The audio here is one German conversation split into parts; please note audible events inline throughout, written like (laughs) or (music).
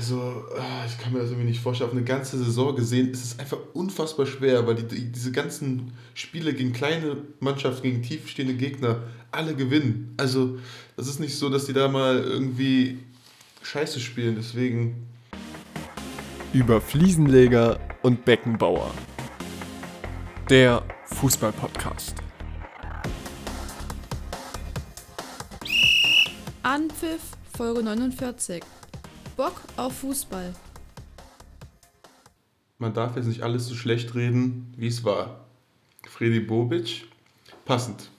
Also, ah, ich kann mir das irgendwie nicht vorstellen. Auf eine ganze Saison gesehen ist es einfach unfassbar schwer, weil die, die, diese ganzen Spiele gegen kleine Mannschaften, gegen tiefstehende Gegner, alle gewinnen. Also, das ist nicht so, dass die da mal irgendwie Scheiße spielen. Deswegen. Über Fliesenleger und Beckenbauer. Der Fußballpodcast. Anpfiff Folge 49. Bock auf Fußball. Man darf jetzt nicht alles so schlecht reden, wie es war. Freddy Bobic, passend.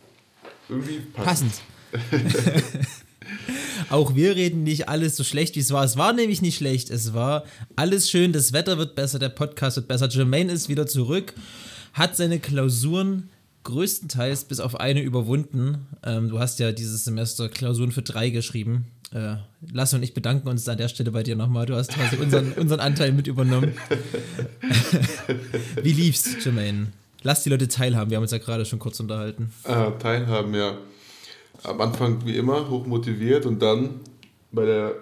Irgendwie passend. Passend. (laughs) Auch wir reden nicht alles so schlecht, wie es war. Es war nämlich nicht schlecht. Es war alles schön. Das Wetter wird besser, der Podcast wird besser. Jermaine ist wieder zurück, hat seine Klausuren größtenteils bis auf eine überwunden. Ähm, du hast ja dieses Semester Klausuren für drei geschrieben. Äh, Lasse und ich bedanken uns an der Stelle bei dir nochmal. Du hast quasi unseren, (laughs) unseren Anteil mit übernommen. (laughs) Wie lief's, Jermaine? Lass die Leute teilhaben. Wir haben uns ja gerade schon kurz unterhalten. Ah, teilhaben, ja. Am Anfang wie immer hoch motiviert und dann bei der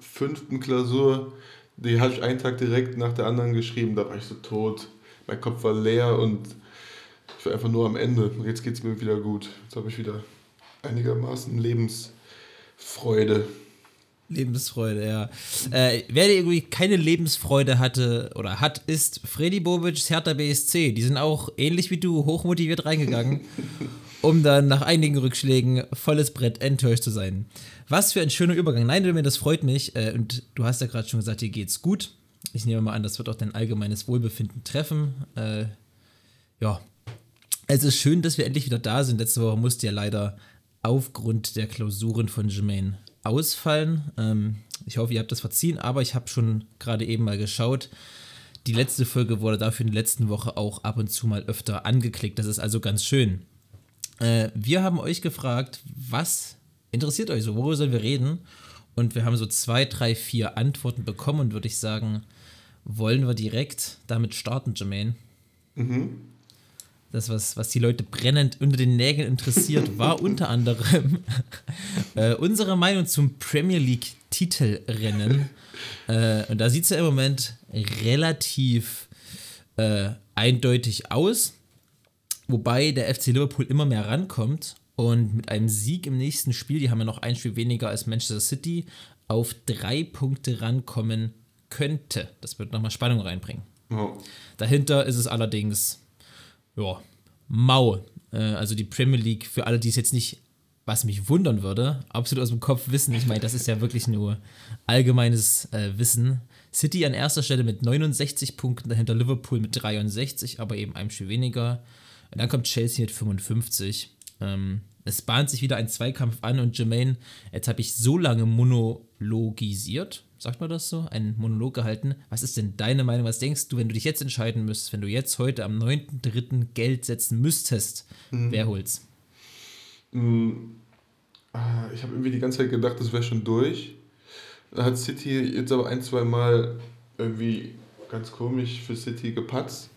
fünften Klausur, die hatte ich einen Tag direkt nach der anderen geschrieben. Da war ich so tot. Mein Kopf war leer und ich war einfach nur am Ende. Jetzt geht es mir wieder gut. Jetzt habe ich wieder einigermaßen Lebensfreude. Lebensfreude, ja. Äh, wer irgendwie keine Lebensfreude hatte oder hat, ist Freddy Bobic, Hertha BSC. Die sind auch ähnlich wie du hochmotiviert reingegangen, (laughs) um dann nach einigen Rückschlägen volles Brett enttäuscht zu sein. Was für ein schöner Übergang. Nein, das freut mich. Äh, und du hast ja gerade schon gesagt, dir geht's gut. Ich nehme mal an, das wird auch dein allgemeines Wohlbefinden treffen. Äh, ja, es ist schön, dass wir endlich wieder da sind. Letzte Woche musste ja leider aufgrund der Klausuren von Jermaine ausfallen. Ähm, ich hoffe, ihr habt das verziehen, aber ich habe schon gerade eben mal geschaut. Die letzte Folge wurde dafür in der letzten Woche auch ab und zu mal öfter angeklickt. Das ist also ganz schön. Äh, wir haben euch gefragt, was interessiert euch so? Worüber sollen wir reden? Und wir haben so zwei, drei, vier Antworten bekommen und würde ich sagen, wollen wir direkt damit starten, Jermaine? Mhm das, was, was die Leute brennend unter den Nägeln interessiert, (laughs) war unter anderem (laughs) äh, unsere Meinung zum Premier League Titelrennen. Äh, und da sieht es ja im Moment relativ äh, eindeutig aus, wobei der FC Liverpool immer mehr rankommt und mit einem Sieg im nächsten Spiel, die haben ja noch ein Spiel weniger als Manchester City, auf drei Punkte rankommen könnte. Das wird nochmal Spannung reinbringen. Oh. Dahinter ist es allerdings ja, mau. Äh, also die Premier League, für alle, die es jetzt nicht, was mich wundern würde, absolut aus dem Kopf wissen. Ich meine, das ist ja wirklich nur allgemeines äh, Wissen. City an erster Stelle mit 69 Punkten, dahinter Liverpool mit 63, aber eben einem Spiel weniger. Und dann kommt Chelsea mit 55. Ähm, es bahnt sich wieder ein Zweikampf an und Jermaine, jetzt habe ich so lange monologisiert, sagt man das so, einen Monolog gehalten. Was ist denn deine Meinung? Was denkst du, wenn du dich jetzt entscheiden müsstest, wenn du jetzt heute am 9.3. Geld setzen müsstest? Mhm. Wer holt's? Mhm. Ich habe irgendwie die ganze Zeit gedacht, das wäre schon durch. Da hat City jetzt aber ein, zwei Mal irgendwie ganz komisch für City gepatzt.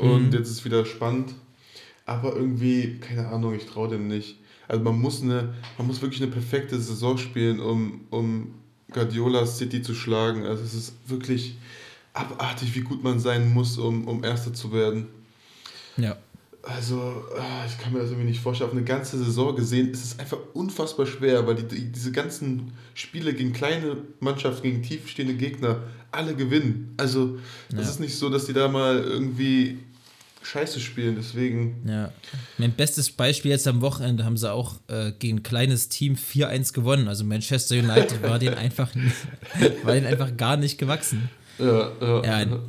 Und mhm. jetzt ist es wieder spannend. Aber irgendwie, keine Ahnung, ich traue dem nicht. Also man muss eine, man muss wirklich eine perfekte Saison spielen, um, um Guardiola City zu schlagen. Also es ist wirklich abartig, wie gut man sein muss, um, um Erster zu werden. Ja. Also, ah, ich kann mir das irgendwie nicht vorstellen. Auf eine ganze Saison gesehen ist es einfach unfassbar schwer, weil die, diese ganzen Spiele gegen kleine Mannschaften, gegen tiefstehende Gegner, alle gewinnen. Also, das ja. ist nicht so, dass die da mal irgendwie scheiße spielen, deswegen. Ja. Mein bestes Beispiel jetzt am Wochenende haben sie auch äh, gegen ein kleines Team 4-1 gewonnen. Also Manchester United war denen einfach, (laughs) war denen einfach gar nicht gewachsen. Ja, ja. ja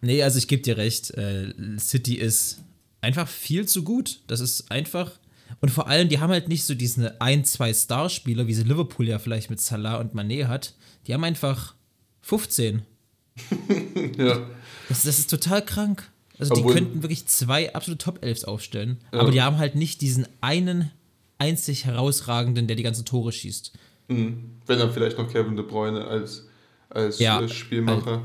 nee, also ich gebe dir recht. Äh, City ist einfach viel zu gut. Das ist einfach. Und vor allem, die haben halt nicht so diese ein, zwei Starspieler, wie sie Liverpool ja vielleicht mit Salah und Mané hat. Die haben einfach 15. (laughs) ja. Das, das ist total krank. Also Obwohl, die könnten wirklich zwei absolute Top-Elfs aufstellen, ja. aber die haben halt nicht diesen einen einzig herausragenden, der die ganzen Tore schießt. Mhm. Wenn dann vielleicht noch Kevin De Bruyne als, als ja, Spielmacher.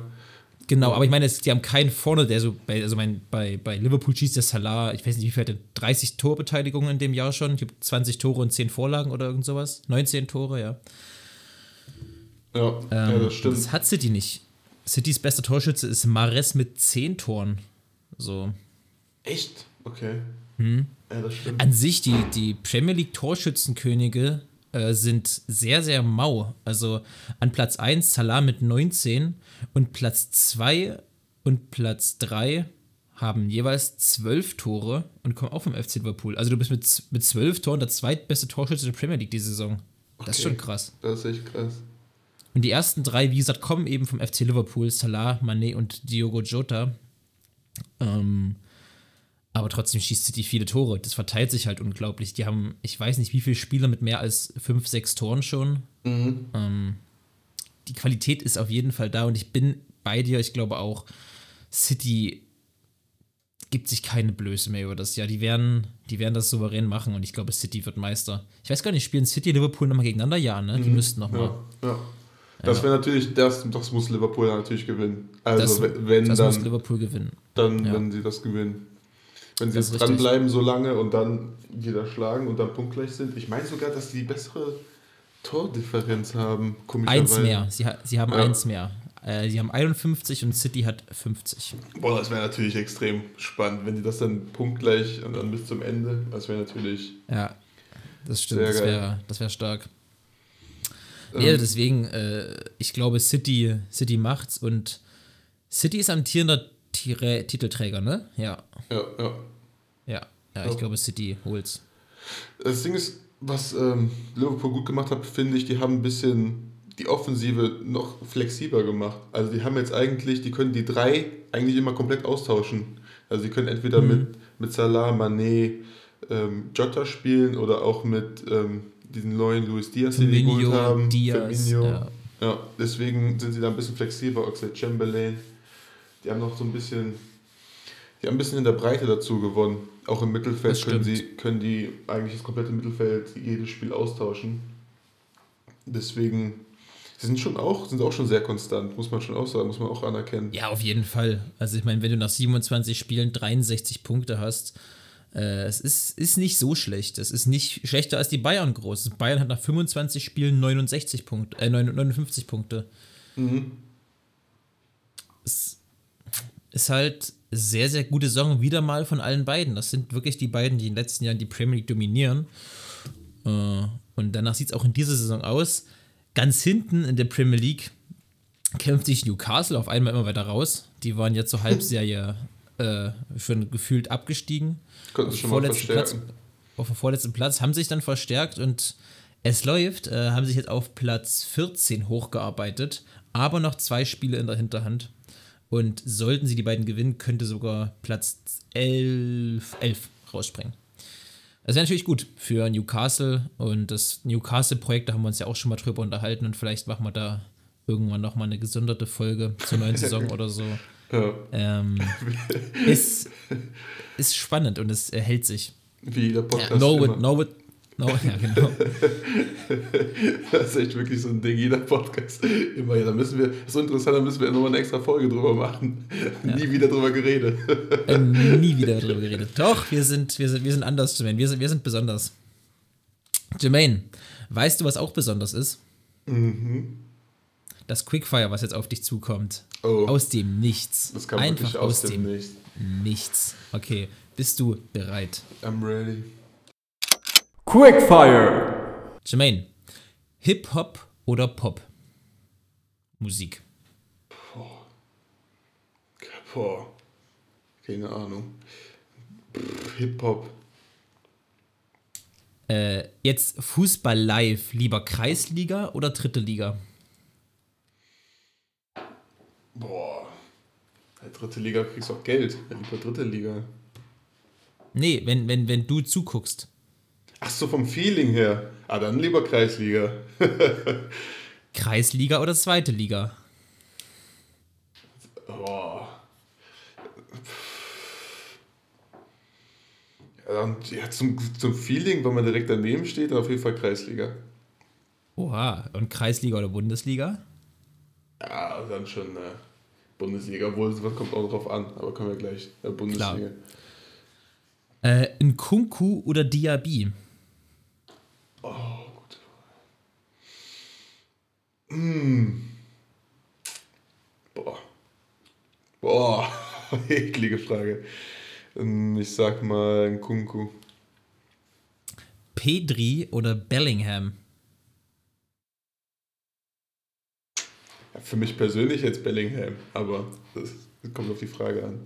Genau, aber ich meine, die haben keinen vorne, der so bei, also mein, bei, bei Liverpool schießt der Salah, ich weiß nicht, wie viel hat 30 Torbeteiligungen in dem Jahr schon. Ich habe 20 Tore und 10 Vorlagen oder irgend sowas. 19 Tore, ja. Ja, Ähm, ja das stimmt. Das hat City nicht. Citys bester Torschütze ist Mares mit 10 Toren. So. Echt? Okay. Hm. Ja, das stimmt. An sich, die, die Premier League Torschützenkönige äh, sind sehr, sehr mau. Also an Platz 1 Salah mit 19 und Platz 2 und Platz 3 haben jeweils 12 Tore und kommen auch vom FC Liverpool. Also du bist mit, mit 12 Toren der zweitbeste Torschütze der Premier League diese Saison. Das ist Okay. schon krass. Das ist echt krass. Und die ersten drei, wie gesagt, kommen eben vom FC Liverpool, Salah, Mané und Diogo Jota. Ähm, aber trotzdem schießt City viele Tore. Das verteilt sich halt unglaublich. Die haben, ich weiß nicht, wie viele Spieler mit mehr als fünf, sechs Toren schon. Mhm. Ähm, die Qualität ist auf jeden Fall da und ich bin bei dir. Ich glaube auch, City gibt sich keine Blöße mehr über das Jahr. Die werden, die werden das souverän machen und ich glaube, City wird Meister. Ich weiß gar nicht, spielen City und Liverpool nochmal gegeneinander? Ja, ne? Die müssten nochmal. Mhm. Ja, ja. Das wäre natürlich, das, das muss Liverpool natürlich gewinnen. Also Das, wenn das muss dann, Liverpool gewinnen. dann ja. wenn sie das gewinnen. Wenn sie Das jetzt dranbleiben so lange und dann wieder schlagen und dann punktgleich sind. Ich meine sogar, dass die bessere Tordifferenz haben. Eins mehr. Sie, ha- sie haben Ja. eins mehr. Äh, sie haben 51 und City hat 50. Boah, das wäre natürlich extrem spannend, wenn die das dann punktgleich und dann bis zum Ende. Das wäre natürlich. Ja, das stimmt. Sehr Das wäre wär stark. Nee, Ähm, deswegen, äh, ich glaube, City, City macht's und City ist amtierender Tire Titelträger, ne? Ja. Ja, ja. Ja. Ja, ich Ja. glaube, City holt's. Das Ding ist, was ähm, Liverpool gut gemacht hat, finde ich, die haben ein bisschen die Offensive noch flexibler gemacht. Also die haben jetzt eigentlich, die können die drei eigentlich immer komplett austauschen. Also die können entweder Mhm. mit, mit Salah, Mané, ähm, Jota spielen oder auch mit ähm, diesen neuen Luis Diaz, den die geholt haben. Diaz, ja. Ja, deswegen sind sie da ein bisschen flexibler. Oxlade Chamberlain. Die haben noch so ein bisschen, die haben ein bisschen in der Breite dazu gewonnen. Auch im Mittelfeld können, sie, können die eigentlich das komplette Mittelfeld jedes Spiel austauschen. Deswegen, sie sind schon auch, sind auch schon sehr konstant, muss man schon auch sagen, muss man auch anerkennen. Ja, auf jeden Fall. Also ich meine, wenn du nach 27 Spielen 63 Punkte hast, äh, es ist, ist nicht so schlecht. Es ist nicht schlechter als die Bayern groß. Bayern hat nach 25 Spielen 69 Punkte, äh, 59 Punkte. Mhm. Es ist halt sehr, sehr gute Saison wieder mal von allen beiden. Das sind wirklich die beiden, die in den letzten Jahren die Premier League dominieren. Äh, und danach sieht es auch in dieser Saison aus. Ganz hinten in der Premier League kämpft sich Newcastle auf einmal immer weiter raus. Die waren jetzt zur (laughs) Halbserie äh, schon gefühlt abgestiegen. Mal Vorletzten Platz, auf dem vorletzten Platz haben sich dann verstärkt und es läuft, äh, haben sich jetzt auf Platz 14 hochgearbeitet, aber noch zwei Spiele in der Hinterhand. Und sollten sie die beiden gewinnen, könnte sogar Platz 11, 11 rausspringen. Das wäre natürlich gut für Newcastle und das Newcastle-Projekt, da haben wir uns ja auch schon mal drüber unterhalten und vielleicht machen wir da irgendwann nochmal eine gesonderte Folge zur neuen (laughs) Saison oder so. Ja. Ähm, (laughs) ist, ist spannend und es erhält sich. Wie der Podcast. Ja, Norwood. Norwood, no, ja, genau. (laughs) Das ist echt wirklich so ein Ding, jeder Podcast. Immer, ja, da müssen wir, das ist so interessant, da müssen wir nochmal eine extra Folge drüber machen. Nie wieder drüber geredet. äh, nie wieder darüber geredet. Doch, wir sind, wir sind, wir sind anders, Jermaine. Wir sind, wir sind besonders. Jermaine, weißt du, was auch besonders ist? Mhm. Das Quickfire, was jetzt auf dich zukommt. Oh. Aus dem Nichts. Das kam Einfach aus aus dem dem Nichts. Nichts. Okay, bist du bereit? I'm ready. Quickfire. Jermaine, Hip-Hop oder Pop? Musik. Boah. Keine Ahnung. Hip-Hop. Äh, jetzt Fußball live, lieber Kreisliga oder dritte Liga? Boah. Ja, dritte Liga kriegst du auch Geld. Lieber dritte Liga. Nee, wenn, wenn, wenn du zuguckst. Ach so, vom Feeling her. Ah, dann lieber Kreisliga. (laughs) Kreisliga oder zweite Liga? Boah. Ja, zum, zum Feeling, wenn man direkt daneben steht, auf jeden Fall Kreisliga. Oha, und Kreisliga oder Bundesliga? Ja, dann schon äh, Bundesliga. Obwohl, was kommt auch drauf an. Aber kommen wir gleich. Äh, Bundesliga. Äh, Nkunku oder Diaby? Oh, gut. Boah. Boah, (laughs) eklige Frage. Ähm, Ich sag mal ein Kunku. Pedri oder Bellingham? Für mich persönlich jetzt Bellingham, aber das kommt auf die Frage an.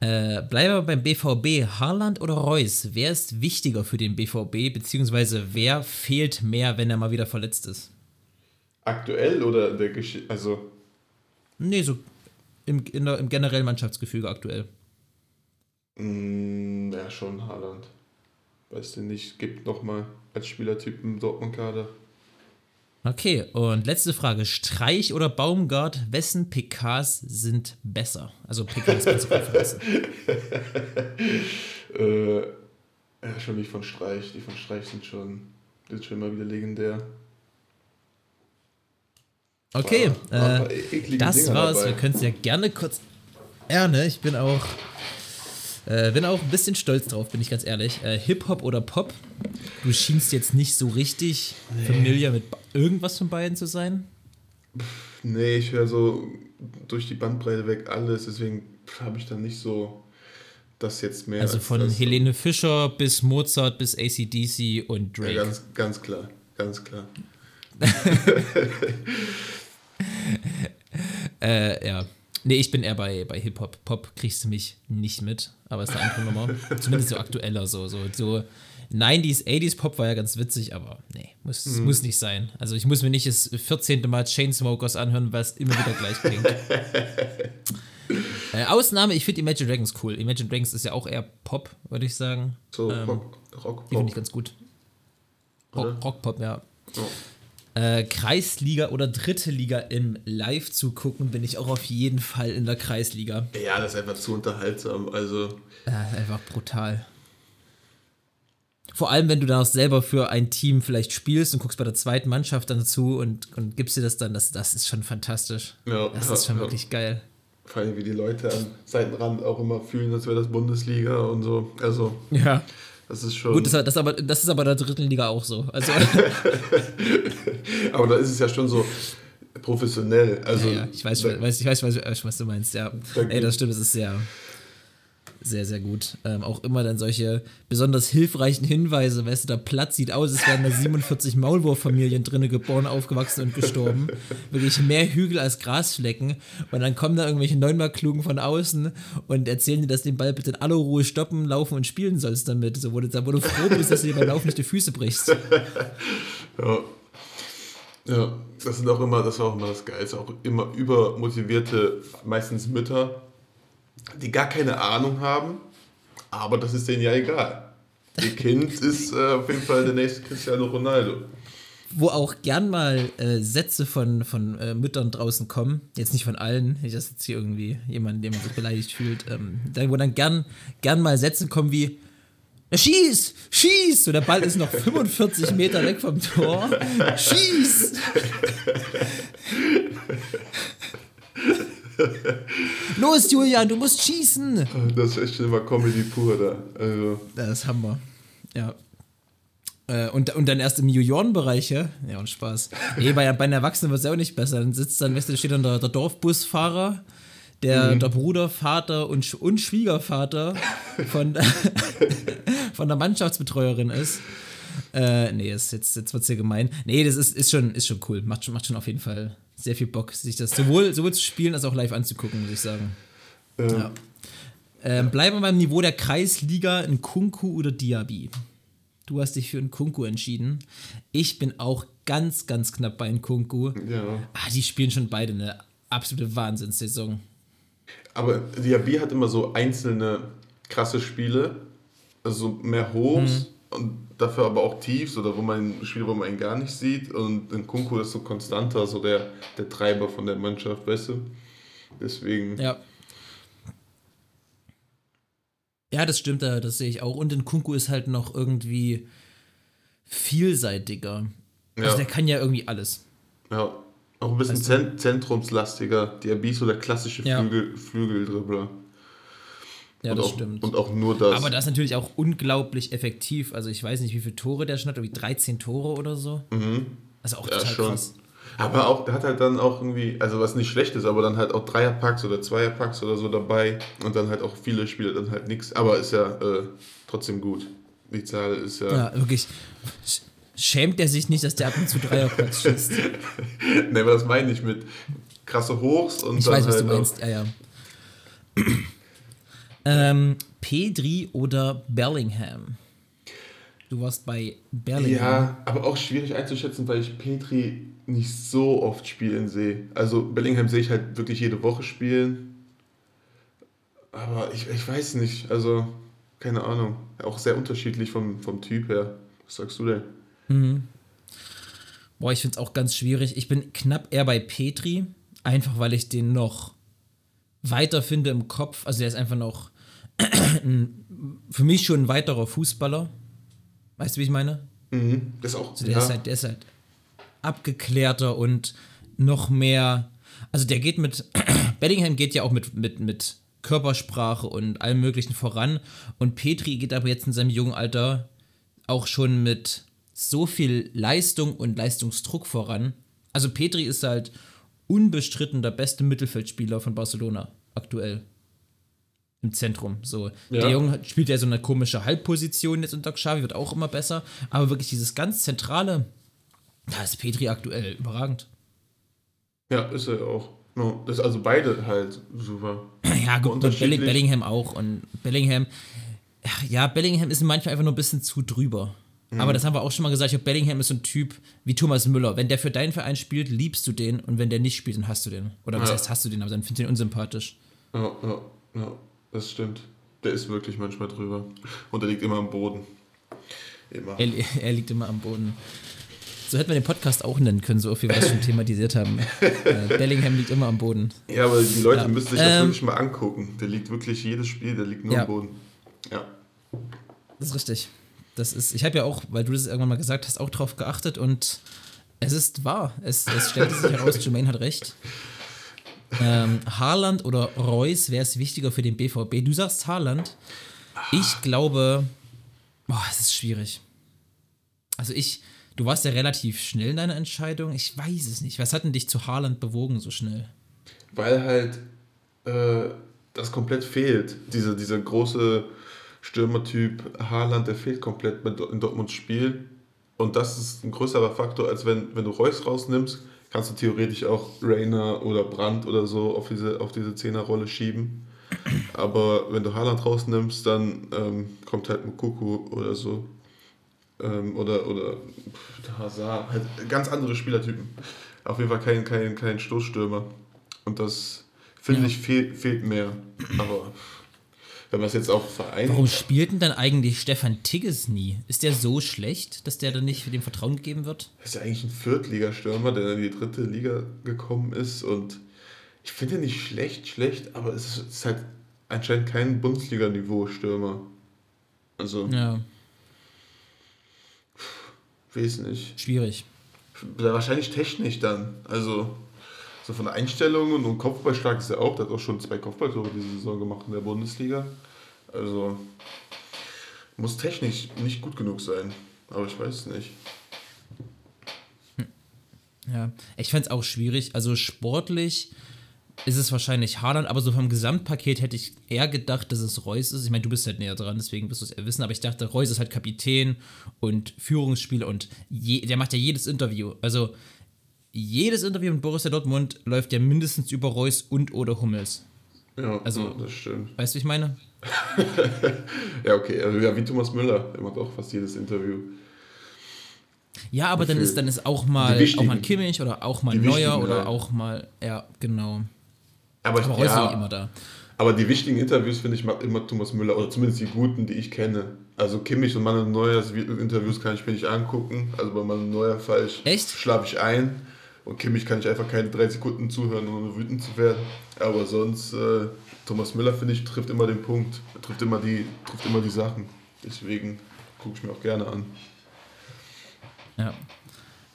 Äh, bleiben wir beim BVB. Haaland oder Reus? Wer ist wichtiger für den BVB, beziehungsweise wer fehlt mehr, wenn er mal wieder verletzt ist? Aktuell oder der Geschichte? Also, Nee, so im, in der, im generellen Mannschaftsgefüge aktuell. mh, ja, schon Haaland. Weißt du nicht, gibt nochmal als Spielertyp im Dortmund-Kader. Okay, und letzte Frage. Streich oder Baumgart, wessen PKs sind besser? Also PKs, Pressekonferenzen. (laughs) Äh, ja, schon die von Streich. Die von Streich sind schon, sind schon immer wieder legendär. Okay, War- äh, eklige das Dinger war's. dabei. Wir können es ja gerne kurz. Ja, ne? Ich bin auch. Äh, bin auch ein bisschen stolz drauf, bin ich ganz ehrlich. Äh, Hip-Hop oder Pop? Du schienst jetzt nicht so richtig familiar mit irgendwas von beiden zu sein. Nee, ich höre so durch die Bandbreite weg alles, deswegen habe ich dann nicht so das jetzt mehr. Also als von das. Helene Fischer bis Mozart bis ACDC und Ja, Drake. ganz, ganz klar, ganz klar. (laughs) Äh, ja. Nee, ich bin eher bei, bei Hip-Hop. Pop kriegst du mich nicht mit, aber ist eine andere Nummer. (laughs) Zumindest so aktueller, so, so, so 90s, 80s Pop war ja ganz witzig, aber nee, muss, muss nicht sein. Also ich muss mir nicht das 14. Mal Chainsmokers anhören, weil es immer wieder gleich klingt. (laughs) äh, Ausnahme, ich finde Imagine Dragons cool. Imagine Dragons ist ja auch eher Pop, würde ich sagen. So Ähm, Rock, Rock, Die finde Pop. ich ganz gut. Oder? Rock, Rockpop, ja. Ja. Äh, Kreisliga oder dritte Liga im Live zu gucken, bin ich auch auf jeden Fall in der Kreisliga. Ja, das ist einfach zu unterhaltsam. Also, Äh, einfach brutal. Vor allem, wenn du dann auch selber für ein Team vielleicht spielst und guckst bei der zweiten Mannschaft dann zu und, und gibst dir das dann, das, das ist schon fantastisch. ja, Das ja, ist schon ja. wirklich geil. Vor allem, wie die Leute am Seitenrand auch immer fühlen, als wäre das Bundesliga und so. Also, Ja. das ist schon. Gut, das, das, aber, das ist aber in der dritten Liga auch so. Also, (laughs) aber da ist es ja schon so professionell. Also, ja, ja, ich weiß, da- weiß, ich weiß, weiß, was du meinst, ja. Ey, das stimmt, es ist sehr, sehr, sehr gut. Ähm, auch immer dann solche besonders hilfreichen Hinweise, weißt du, der Platz sieht aus, es wären da 47 Maulwurffamilien drinne geboren, aufgewachsen und gestorben. Wirklich mehr Hügel als Grasflecken. Und dann kommen da irgendwelche Neunmal-Klugen von außen und erzählen dir, dass du den Ball bitte in aller Ruhe stoppen, laufen und spielen sollst damit. So, wo du, wo du froh bist, dass du dir beim Laufen nicht die Füße brichst. (laughs) Ja. Ja, das sind auch immer, das war auch immer das Geilste, auch immer übermotivierte, meistens Mütter, die gar keine Ahnung haben, aber das ist denen ja egal. Ihr Kind ist äh, auf jeden Fall der nächste Cristiano Ronaldo. wo auch gern mal äh, Sätze von, von äh, Müttern draußen kommen, jetzt nicht von allen, nicht, dass jetzt hier irgendwie jemand, den man sich beleidigt fühlt, ähm, wo dann gern, gern mal Sätze kommen wie "Na, Schieß! Schieß! So, der Ball ist noch 45 Meter weg vom Tor. (laughs) Schieß! (laughs) (laughs) Los, Julian, du musst schießen! Das ist echt immer Comedy pur da. Also, Das ist Hammer. Ja. Äh, und, und dann erst im Juniorenbereich, ja? Ja, und Spaß. Nee, bei, bei den Erwachsenen wird es ja auch nicht besser. Dann sitzt dann, weißt du, steht dann der, der Dorfbusfahrer, der, der Bruder, Vater und, und Schwiegervater von, (laughs) von der Mannschaftsbetreuerin ist. Äh, nee, ist, jetzt, jetzt wird es hier gemein. Nee, das ist, ist, schon, ist schon cool. Macht schon, macht schon auf jeden Fall sehr viel Bock, sich das sowohl, sowohl zu spielen als auch live anzugucken, muss ich sagen. äh, Ja. Ähm, bleiben wir beim Niveau der Kreisliga in Kunku oder Diaby. Du hast dich für einen Kunku entschieden. Ich bin auch ganz, ganz knapp bei Kunku. ja. Ah, die spielen schon beide eine absolute Wahnsinnssaison. Aber Diaby hat immer so einzelne krasse Spiele, also mehr Hochs und dafür aber auch wo man Spiele, wo man ihn gar nicht sieht. Und in Kunku ist so konstanter, so der, der Treiber von der Mannschaft, weißt du? Deswegen. Ja. Ja, das stimmt, da- das sehe ich auch. Und in Kunku ist halt noch irgendwie vielseitiger. Also Ja. der kann ja irgendwie alles. Ja, auch ein bisschen Weißt zent zentrumslastiger. Diaby so der klassische Ja. Flügel, Flügeldribbler. Ja, und das auch, stimmt. Und auch nur das. Aber das ist natürlich auch unglaublich effektiv. Also ich weiß nicht, wie viele Tore der schon hat, irgendwie 13 Tore oder so. Mhm. Also auch Ja, total schon. krass. Aber auch, der hat halt dann auch irgendwie, also was nicht schlecht ist, aber dann halt auch Dreierpacks oder Zweierpacks oder so dabei und dann halt auch viele Spieler dann halt nichts. Aber ist ja äh, trotzdem gut. Die Zahl ist ja. Ja, wirklich. Sch- Schämt er sich nicht, dass der ab und zu Dreierplatz (laughs) schießt? ne, aber das meine ich mit krasse Hochs und Ich dann weiß, was halt du meinst. Ja, ja. Ähm, Pedri oder Bellingham? Du warst bei Bellingham. ja, aber auch schwierig einzuschätzen, weil ich Petri nicht so oft spielen sehe. Also Bellingham sehe ich halt wirklich jede Woche spielen. Aber ich, ich weiß nicht, also keine Ahnung. Auch sehr unterschiedlich vom, vom Typ her. Was sagst du denn? Boah, ich finde es auch ganz schwierig. Ich bin knapp eher bei Petri, einfach weil ich den noch weiter finde im Kopf. Also der ist einfach noch (clears throat) für mich schon ein weiterer Fußballer. Weißt du, wie ich meine? Mhm. Das auch. Also der, ist halt, der ist halt abgeklärter und noch mehr. Also der geht mit. (clears throat) Bellingham geht ja auch mit, mit, mit Körpersprache und allem Möglichen voran. Und Petri geht aber jetzt in seinem jungen Alter auch schon mit so viel Leistung und Leistungsdruck voran. Also Petri ist halt unbestritten der beste Mittelfeldspieler von Barcelona aktuell. Im Zentrum. So. Ja. Der Junge hat- spielt ja so eine komische Halbposition jetzt unter Xavi, wird auch immer besser. Aber wirklich dieses ganz Zentrale, da ist Petri aktuell überragend. ja, ist er auch. No, das ist also beide halt super. (clears throat) Ja, gut, und Bellingham auch. Und Bellingham, ja, Bellingham ist manchmal einfach nur ein bisschen zu drüber. Mhm. Aber das haben wir auch schon mal gesagt. Ich glaube, Bellingham ist so ein Typ wie Thomas Müller. Wenn der für deinen Verein spielt, liebst du den. Und wenn der nicht spielt, dann hast du den. Oder was Ja. heißt, hast du den, aber dann findest du den unsympathisch. Ja, ja, ja, das stimmt. Der ist wirklich manchmal drüber. Und der liegt immer am Boden. Immer. Er, er liegt immer am Boden. So hätten wir den Podcast auch nennen können, so viel wir das schon (laughs) thematisiert haben. äh, Bellingham liegt immer am Boden. Ja, aber die Leute Ja. müssen sich das Ähm, wirklich mal angucken. Der liegt wirklich jedes Spiel, der liegt nur Ja. am Boden. Ja. Das ist richtig. Das ist, ich habe ja auch, weil du das irgendwann mal gesagt hast, auch drauf geachtet und es ist wahr. Es, es stellte sich heraus, (laughs) Jermaine hat recht. Ähm, Haaland oder Reus, wer ist wichtiger für den BVB? Du sagst Haaland. Ich glaube, boah, es ist schwierig. Also ich, du warst ja relativ schnell in deiner Entscheidung. Ich weiß es nicht. Was hat denn dich zu Haaland bewogen so schnell? Weil halt äh, das komplett fehlt. Diese, dieser große Stürmertyp Haaland, der fehlt komplett in Dortmunds Spiel. Und das ist ein größerer Faktor, als wenn, wenn du Reus rausnimmst, kannst du theoretisch auch Rainer oder Brandt oder so auf diese, auf diese Zehnerrolle schieben. Aber wenn du Haaland rausnimmst, dann ähm, kommt halt Mukuku oder so. Ähm, oder oder pff, Hazard. Halt ganz andere Spielertypen. Auf jeden Fall kein, kein, kein Stoßstürmer. Und das, finde Ja. ich, fehl, fehlt mehr. Aber wenn man es jetzt auf Verein. Warum spielt denn dann eigentlich Stefan Tigges nie? Ist der so schlecht, dass der dann nicht für den Vertrauen gegeben wird? ist ja eigentlich ein Viertligastürmer, der in die dritte Liga gekommen ist. Und ich finde ihn nicht schlecht, schlecht, aber es ist, es ist halt anscheinend kein Bundesliga-Niveau-Stürmer. Also, Ja, weiß nicht. schwierig. Wahrscheinlich technisch dann. Also, so von der Einstellung und, Kopfballstark ist er auch. Der hat auch schon zwei Kopfballtore diese Saison gemacht in der Bundesliga. Also, muss technisch nicht gut genug sein. Aber ich weiß es nicht. Ja, ich fände es auch schwierig. Also sportlich ist es wahrscheinlich Haaland, aber so vom Gesamtpaket hätte ich eher gedacht, dass es Reus ist. Ich meine, du bist halt näher dran, deswegen wirst du es eher wissen, aber ich dachte, Reus ist halt Kapitän und Führungsspieler und je, der macht ja jedes Interview. Also jedes Interview mit Borussia Dortmund läuft ja mindestens über Reus und oder Hummels. Ja, Also- das stimmt. Weißt du, wie ich meine? (laughs) Ja, okay. Also, ja, wie Thomas Müller. Der macht auch fast jedes Interview. Ja, aber dann ist dann ist auch mal, auch mal Kimmich oder auch mal Die Neuer oder ja. auch mal, ja, genau. Aber, ich, Aber Reus ist ja, nicht immer da. aber die wichtigen Interviews, finde ich, macht immer Thomas Müller. Oder zumindest die guten, die ich kenne. Also Kimmich und Manuel Neuers Interviews kann ich mir nicht angucken. Also bei Manuel Neuer Echt? schlafe ich ein. Und Kimmich kann ich einfach keine drei Sekunden zuhören, ohne wütend zu werden. Aber sonst, äh, Thomas Müller, finde ich, trifft immer den Punkt. Trifft immer die, trifft immer die Sachen. Deswegen gucke ich mir auch gerne an. Ja.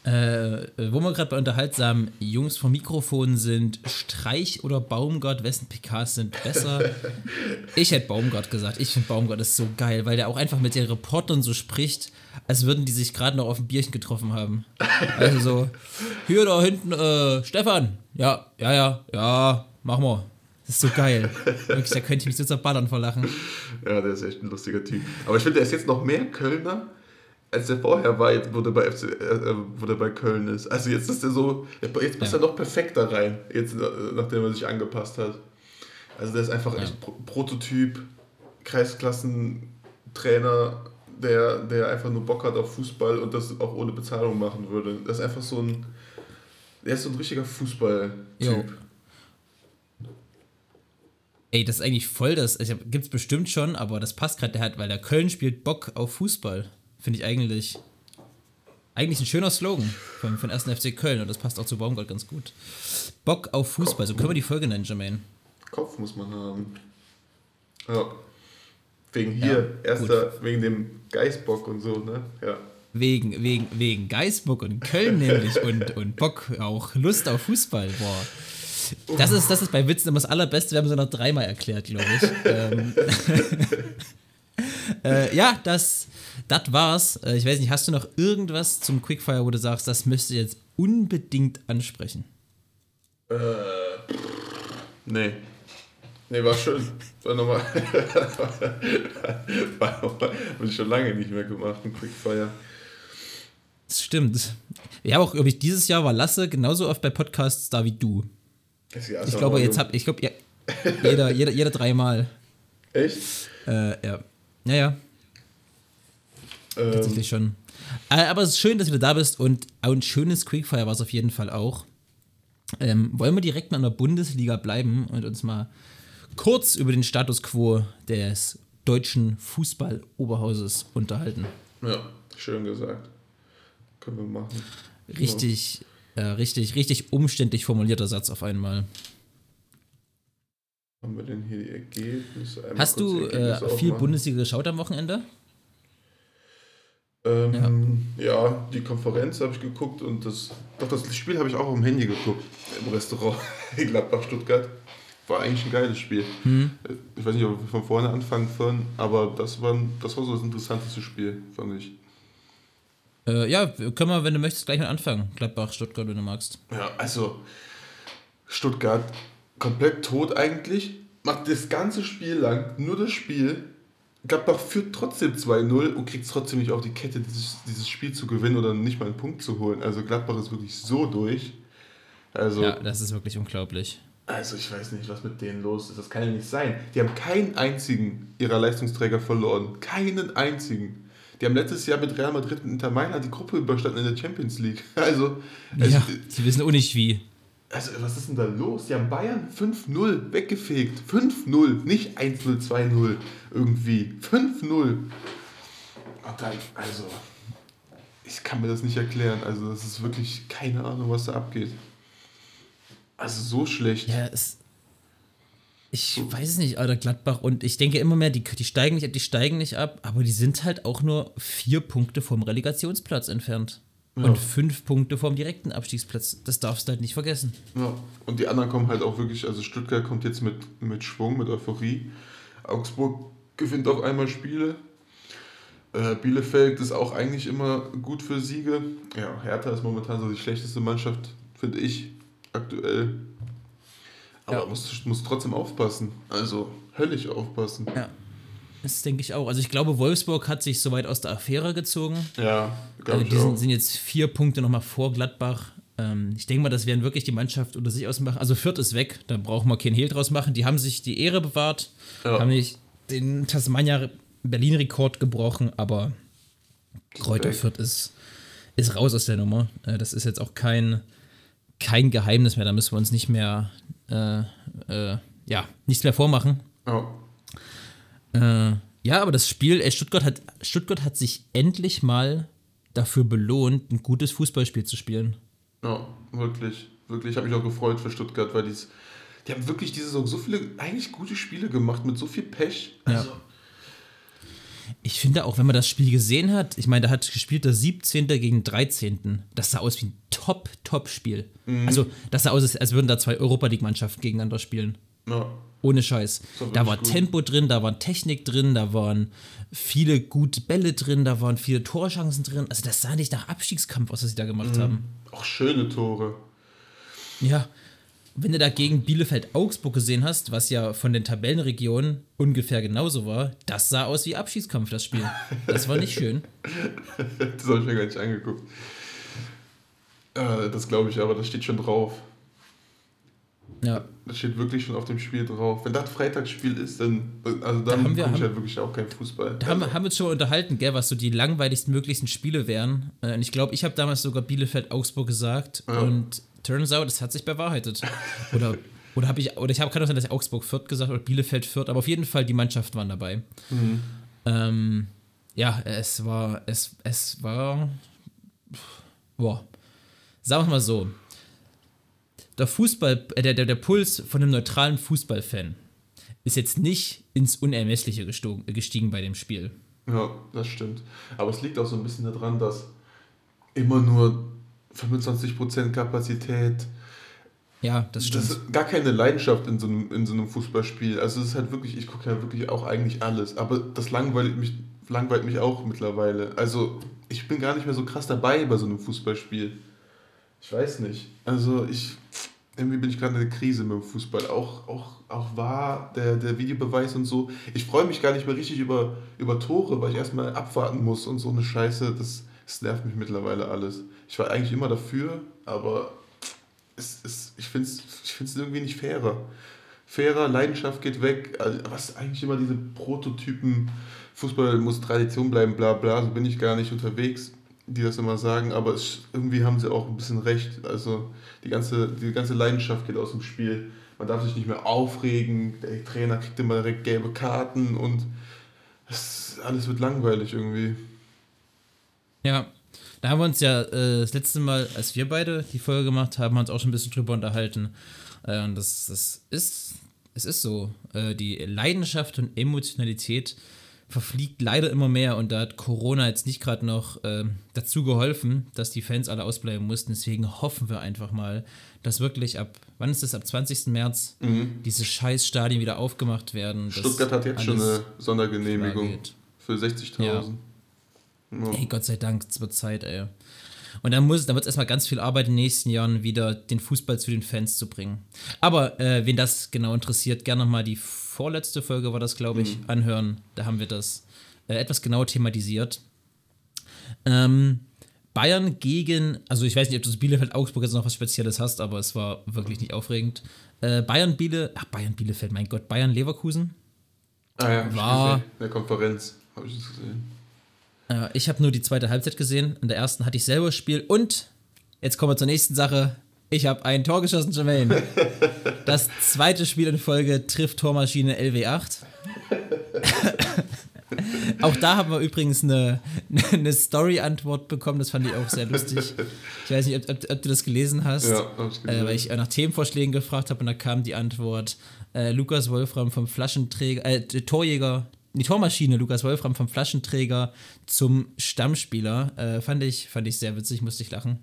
Äh, wo wir gerade bei unterhaltsamen Jungs vom Mikrofon sind, Streich oder Baumgart, wessen PKs sind besser? (laughs) ich hätte Baumgart gesagt. Ich finde Baumgart ist so geil, weil der auch einfach mit den Reportern so spricht, als würden die sich gerade noch auf ein Bierchen getroffen haben. Also so, hier da hinten, äh, Stefan, ja, ja, ja, ja, mach mal. Das ist so geil. Wirklich, da könnte ich mich so zerballern vor Lachen. Ja, der ist echt ein lustiger Typ. Aber ich finde, der ist jetzt noch mehr Kölner, als der vorher war, jetzt, wo der bei, FC, äh, wo der bei Köln ist. Also jetzt ist er so, jetzt passt Ja. er noch perfekter rein, jetzt, äh, nachdem er sich angepasst hat. Also der ist einfach echt Pro Prototyp, Kreisklassentrainer, der, der einfach nur Bock hat auf Fußball und das auch ohne Bezahlung machen würde. Das ist einfach so ein, der ist so ein richtiger Fußball-Typ. Ey, das ist eigentlich voll das. Also, gibt's bestimmt schon, aber das passt gerade. Der hat, weil der Köln spielt Bock auf Fußball. Finde ich eigentlich. Eigentlich ein schöner Slogan von, von 1. FC Köln und das passt auch zu Baumgart ganz gut. Bock auf Fußball, so können wir die Folge nennen, Jermaine. Kopf muss man haben. Ja. Wegen hier, Ja, erster, wegen dem Geißbock und so, ne? Ja. Wegen, wegen, wegen Geisburg und Köln nämlich und, und Bock auch Lust auf Fußball. Boah. Das ist, das ist bei Witzen immer das Allerbeste. Wir haben es noch dreimal erklärt, glaube ich. ähm, (laughs) äh, ja, das, das war's. Äh, ich weiß nicht, hast du noch irgendwas zum Quickfire, wo du sagst, das müsste jetzt unbedingt ansprechen? Nee. Nee, war schön. War nochmal. (laughs) war nochmal. Hab ich schon lange nicht mehr gemacht, ein Quickfire. Das stimmt. Ja, auch glaube ich, dieses Jahr war Lasse genauso oft bei Podcasts da wie du. Ich glaube, jetzt hab ich glaube, ja, jeder, jeder, jeder dreimal. Echt? Äh, ja. Ja, ja. Ähm, Tatsächlich schon. Äh, aber es ist schön, dass du da bist und ein schönes Quickfire war es auf jeden Fall auch. Ähm, wollen wir direkt mal in der Bundesliga bleiben und uns mal kurz über den Status quo des deutschen Fußball-Oberhauses unterhalten. ja, schön gesagt. Können wir machen. Richtig, äh, richtig, richtig umständlich formulierter Satz auf einmal. Haben wir denn hier die Ergebnisse? Einmal Hast du die äh, Ergebnisse viel. Bundesliga geschaut am Wochenende? Ähm, ja. die Konferenz habe ich geguckt und das, doch das Spiel habe ich auch am Handy geguckt, im Restaurant (laughs) in Gladbach-Stuttgart. War eigentlich ein geiles Spiel. Hm. Ich weiß nicht, ob wir von vorne anfangen können, aber das war, das war so das interessanteste Spiel, fand ich. Äh, ja, können wir, wenn du möchtest, gleich mal anfangen. Gladbach, Stuttgart, wenn du magst. Ja, also Stuttgart komplett tot eigentlich, macht das ganze Spiel lang nur das Spiel. Gladbach führt trotzdem 2-0 und kriegt es trotzdem nicht auf die Kette, dieses, dieses Spiel zu gewinnen oder nicht mal einen Punkt zu holen. Also Gladbach ist wirklich so durch. Also, Ja, das ist wirklich unglaublich. also ich weiß nicht, was mit denen los ist. Das kann ja nicht sein. Die haben keinen einzigen ihrer Leistungsträger verloren. Keinen einzigen. Die haben letztes Jahr mit Real Madrid und Inter Mailand die Gruppe überstanden in der Champions League. (laughs) Also, es- Ja, sie wissen auch nicht wie. Also, was ist denn da los? Die haben Bayern 5-0 weggefegt. 5-0, nicht 1-0, 2-0 irgendwie. 5-0. Und dann, also, ich kann mir das nicht erklären. Also, das ist wirklich keine Ahnung, was da abgeht. Also, so schlecht. Ja, es. Ich weiß es nicht, Alter, Gladbach. Und ich denke immer mehr, die, die steigen nicht ab, die steigen nicht ab, aber die sind halt auch nur vier Punkte vom Relegationsplatz entfernt. Ja. Und fünf Punkte vom direkten Abstiegsplatz. Das darfst du halt nicht vergessen. Ja. Und die anderen kommen halt auch wirklich, also Stuttgart kommt jetzt mit, mit Schwung, mit Euphorie. Augsburg gewinnt auf einmal Spiele. Äh, Bielefeld ist auch eigentlich immer gut für Siege. Ja, Hertha ist momentan so die schlechteste Mannschaft, finde ich, aktuell. Aber Ja. muss, muss trotzdem aufpassen. Also höllisch aufpassen. Ja. Das denke ich auch. Also ich glaube, Wolfsburg hat sich soweit aus der Affäre gezogen. Ja, glaube ich die sind, sind jetzt vier Punkte nochmal vor Gladbach. Ähm, ich denke mal, das werden wirklich die Mannschaft unter sich ausmachen. Also Fürth ist weg, da brauchen wir keinen Hehl draus machen. Die haben sich die Ehre bewahrt, Ja. haben nicht den Tasmania Berlin-Rekord gebrochen, aber Kräuter. Fürth ist, ist raus aus der Nummer. Äh, das ist jetzt auch kein, kein Geheimnis mehr, da müssen wir uns nicht mehr, äh, äh, ja, nichts mehr vormachen. Ja. Äh, ja, aber das Spiel, ey, Stuttgart hat, Stuttgart hat sich endlich mal dafür belohnt, ein gutes Fußballspiel zu spielen. Ja, wirklich. Wirklich, ich habe mich auch gefreut für Stuttgart, weil die's, die haben wirklich diese Saison so viele eigentlich gute Spiele gemacht mit so viel Pech. Ja. Also, ich finde auch, wenn man das Spiel gesehen hat, ich meine, da hat gespielt der 17. gegen 13. Das sah aus wie ein Top-Top-Spiel. Mhm. Also, das sah aus, als würden da zwei Europa League-Mannschaften gegeneinander spielen. Ja. Ohne Scheiß. war Da war gut. Tempo drin, da war Technik drin, da waren viele gute Bälle drin, da waren viele Torchancen drin. Also, das sah nicht nach Abstiegskampf aus, was sie da Mhm. gemacht haben. Auch schöne Tore. Ja. Wenn du dagegen Bielefeld-Augsburg gesehen hast, was ja von den Tabellenregionen ungefähr genauso war, das sah aus wie Abschiedskampf, das Spiel. Das war nicht schön. (laughs) Das habe ich mir gar nicht angeguckt. Äh, das glaube ich aber, das steht schon drauf. Ja. Das steht wirklich schon auf dem Spiel drauf. Wenn das Freitagsspiel ist, dann, also dann haben wir- ich halt wirklich auch keinen Fußball. Da haben, wir- haben wir uns schon unterhalten, gell, was so die langweiligsten möglichen Spiele wären. Äh, Und ich glaube, ich habe damals sogar Bielefeld-Augsburg gesagt. Ja. Und turns out, es hat sich bewahrheitet. (laughs) Oder, oder habe ich, oder ich habe kann auch sein, dass ich Augsburg-Fürth gesagt oder Bielefeld-Fürth, aber auf jeden Fall die Mannschaften waren dabei. Mhm. Ähm, ja, es war, es, es war, boah, sagen wir mal so, der Fußball, äh, der, der, der Puls von einem neutralen Fußballfan ist jetzt nicht ins Unermessliche gestogen, gestiegen bei dem Spiel. Ja, das stimmt. Aber es liegt auch so ein bisschen daran, dass immer nur 25% Kapazität, Ja, das stimmt. das ist gar keine Leidenschaft in so einem, in so einem Fußballspiel. Also es ist halt wirklich, ich gucke ja wirklich auch eigentlich alles, aber das langweilt mich, langweilt mich auch mittlerweile. Also ich bin gar nicht mehr so krass dabei bei so einem Fußballspiel. Ich weiß nicht. Also ich, irgendwie bin ich gerade in der Krise mit dem Fußball. Auch, auch, auch war der, der Videobeweis und so. Ich freue mich gar nicht mehr richtig über, über Tore, weil ich erstmal abwarten muss und so eine Scheiße. Das, das nervt mich mittlerweile alles. Ich war eigentlich immer dafür, aber es, es, ich finde es ich find's irgendwie nicht fairer. Fairer, Leidenschaft geht weg. Also, was eigentlich immer diese Prototypen, Fußball muss Tradition bleiben, bla bla, so bin ich gar nicht unterwegs, die das immer sagen, aber es, irgendwie haben sie auch ein bisschen recht. Also die ganze, die ganze Leidenschaft geht aus dem Spiel. Man darf sich nicht mehr aufregen, der Trainer kriegt immer direkt gelbe Karten und es, alles wird langweilig irgendwie. Ja, da haben wir uns ja äh, das letzte Mal, als wir beide die Folge gemacht haben, uns auch schon ein bisschen drüber unterhalten. Äh, und das, das ist, es ist so. Äh, die Leidenschaft und Emotionalität verfliegt leider immer mehr und da hat Corona jetzt nicht gerade noch äh, dazu geholfen, dass die Fans alle ausbleiben mussten. Deswegen hoffen wir einfach mal, dass wirklich ab, wann ist das, ab 20. März diese scheiß Stadien wieder aufgemacht werden. Mhm. Stuttgart hat jetzt schon eine Sondergenehmigung für 60.000. Ja. Ja. Ey, Gott sei Dank, es wird Zeit, ey. Und dann, muss, dann wird es erstmal ganz viel Arbeit in den nächsten Jahren wieder den Fußball zu den Fans zu bringen. Aber äh, wen das genau interessiert, gerne nochmal die vorletzte Folge war das, glaube ich, anhören. Da haben wir das äh, etwas genau thematisiert. Ähm, Bayern gegen, also ich weiß nicht, ob du das Bielefeld-Augsburg jetzt noch was Spezielles hast, aber es war wirklich nicht aufregend. Äh, Bayern Biele, ach Bayern Bielefeld, mein Gott, Bayern Leverkusen. Ah ja, War- in der Konferenz habe ich das gesehen. Äh, ich habe nur die zweite Halbzeit gesehen. In der ersten hatte ich selber das Spiel. Und jetzt kommen wir zur nächsten Sache. Ich habe ein Tor geschossen, Jermaine. (laughs) Das zweite Spiel in Folge trifft Tormaschine LW8. (laughs) auch da haben wir übrigens eine, eine Story-Antwort bekommen. Das fand ich auch sehr lustig. Ich weiß nicht, ob, ob, ob du das gelesen hast. Ja. Äh, weil ich nach Themenvorschlägen gefragt habe und da kam die Antwort: äh, Lukas Wolfram vom Flaschenträger, äh, Torjäger, die Tormaschine Lukas Wolfram vom Flaschenträger zum Stammspieler. Äh, fand, ich, fand ich sehr witzig, musste ich lachen.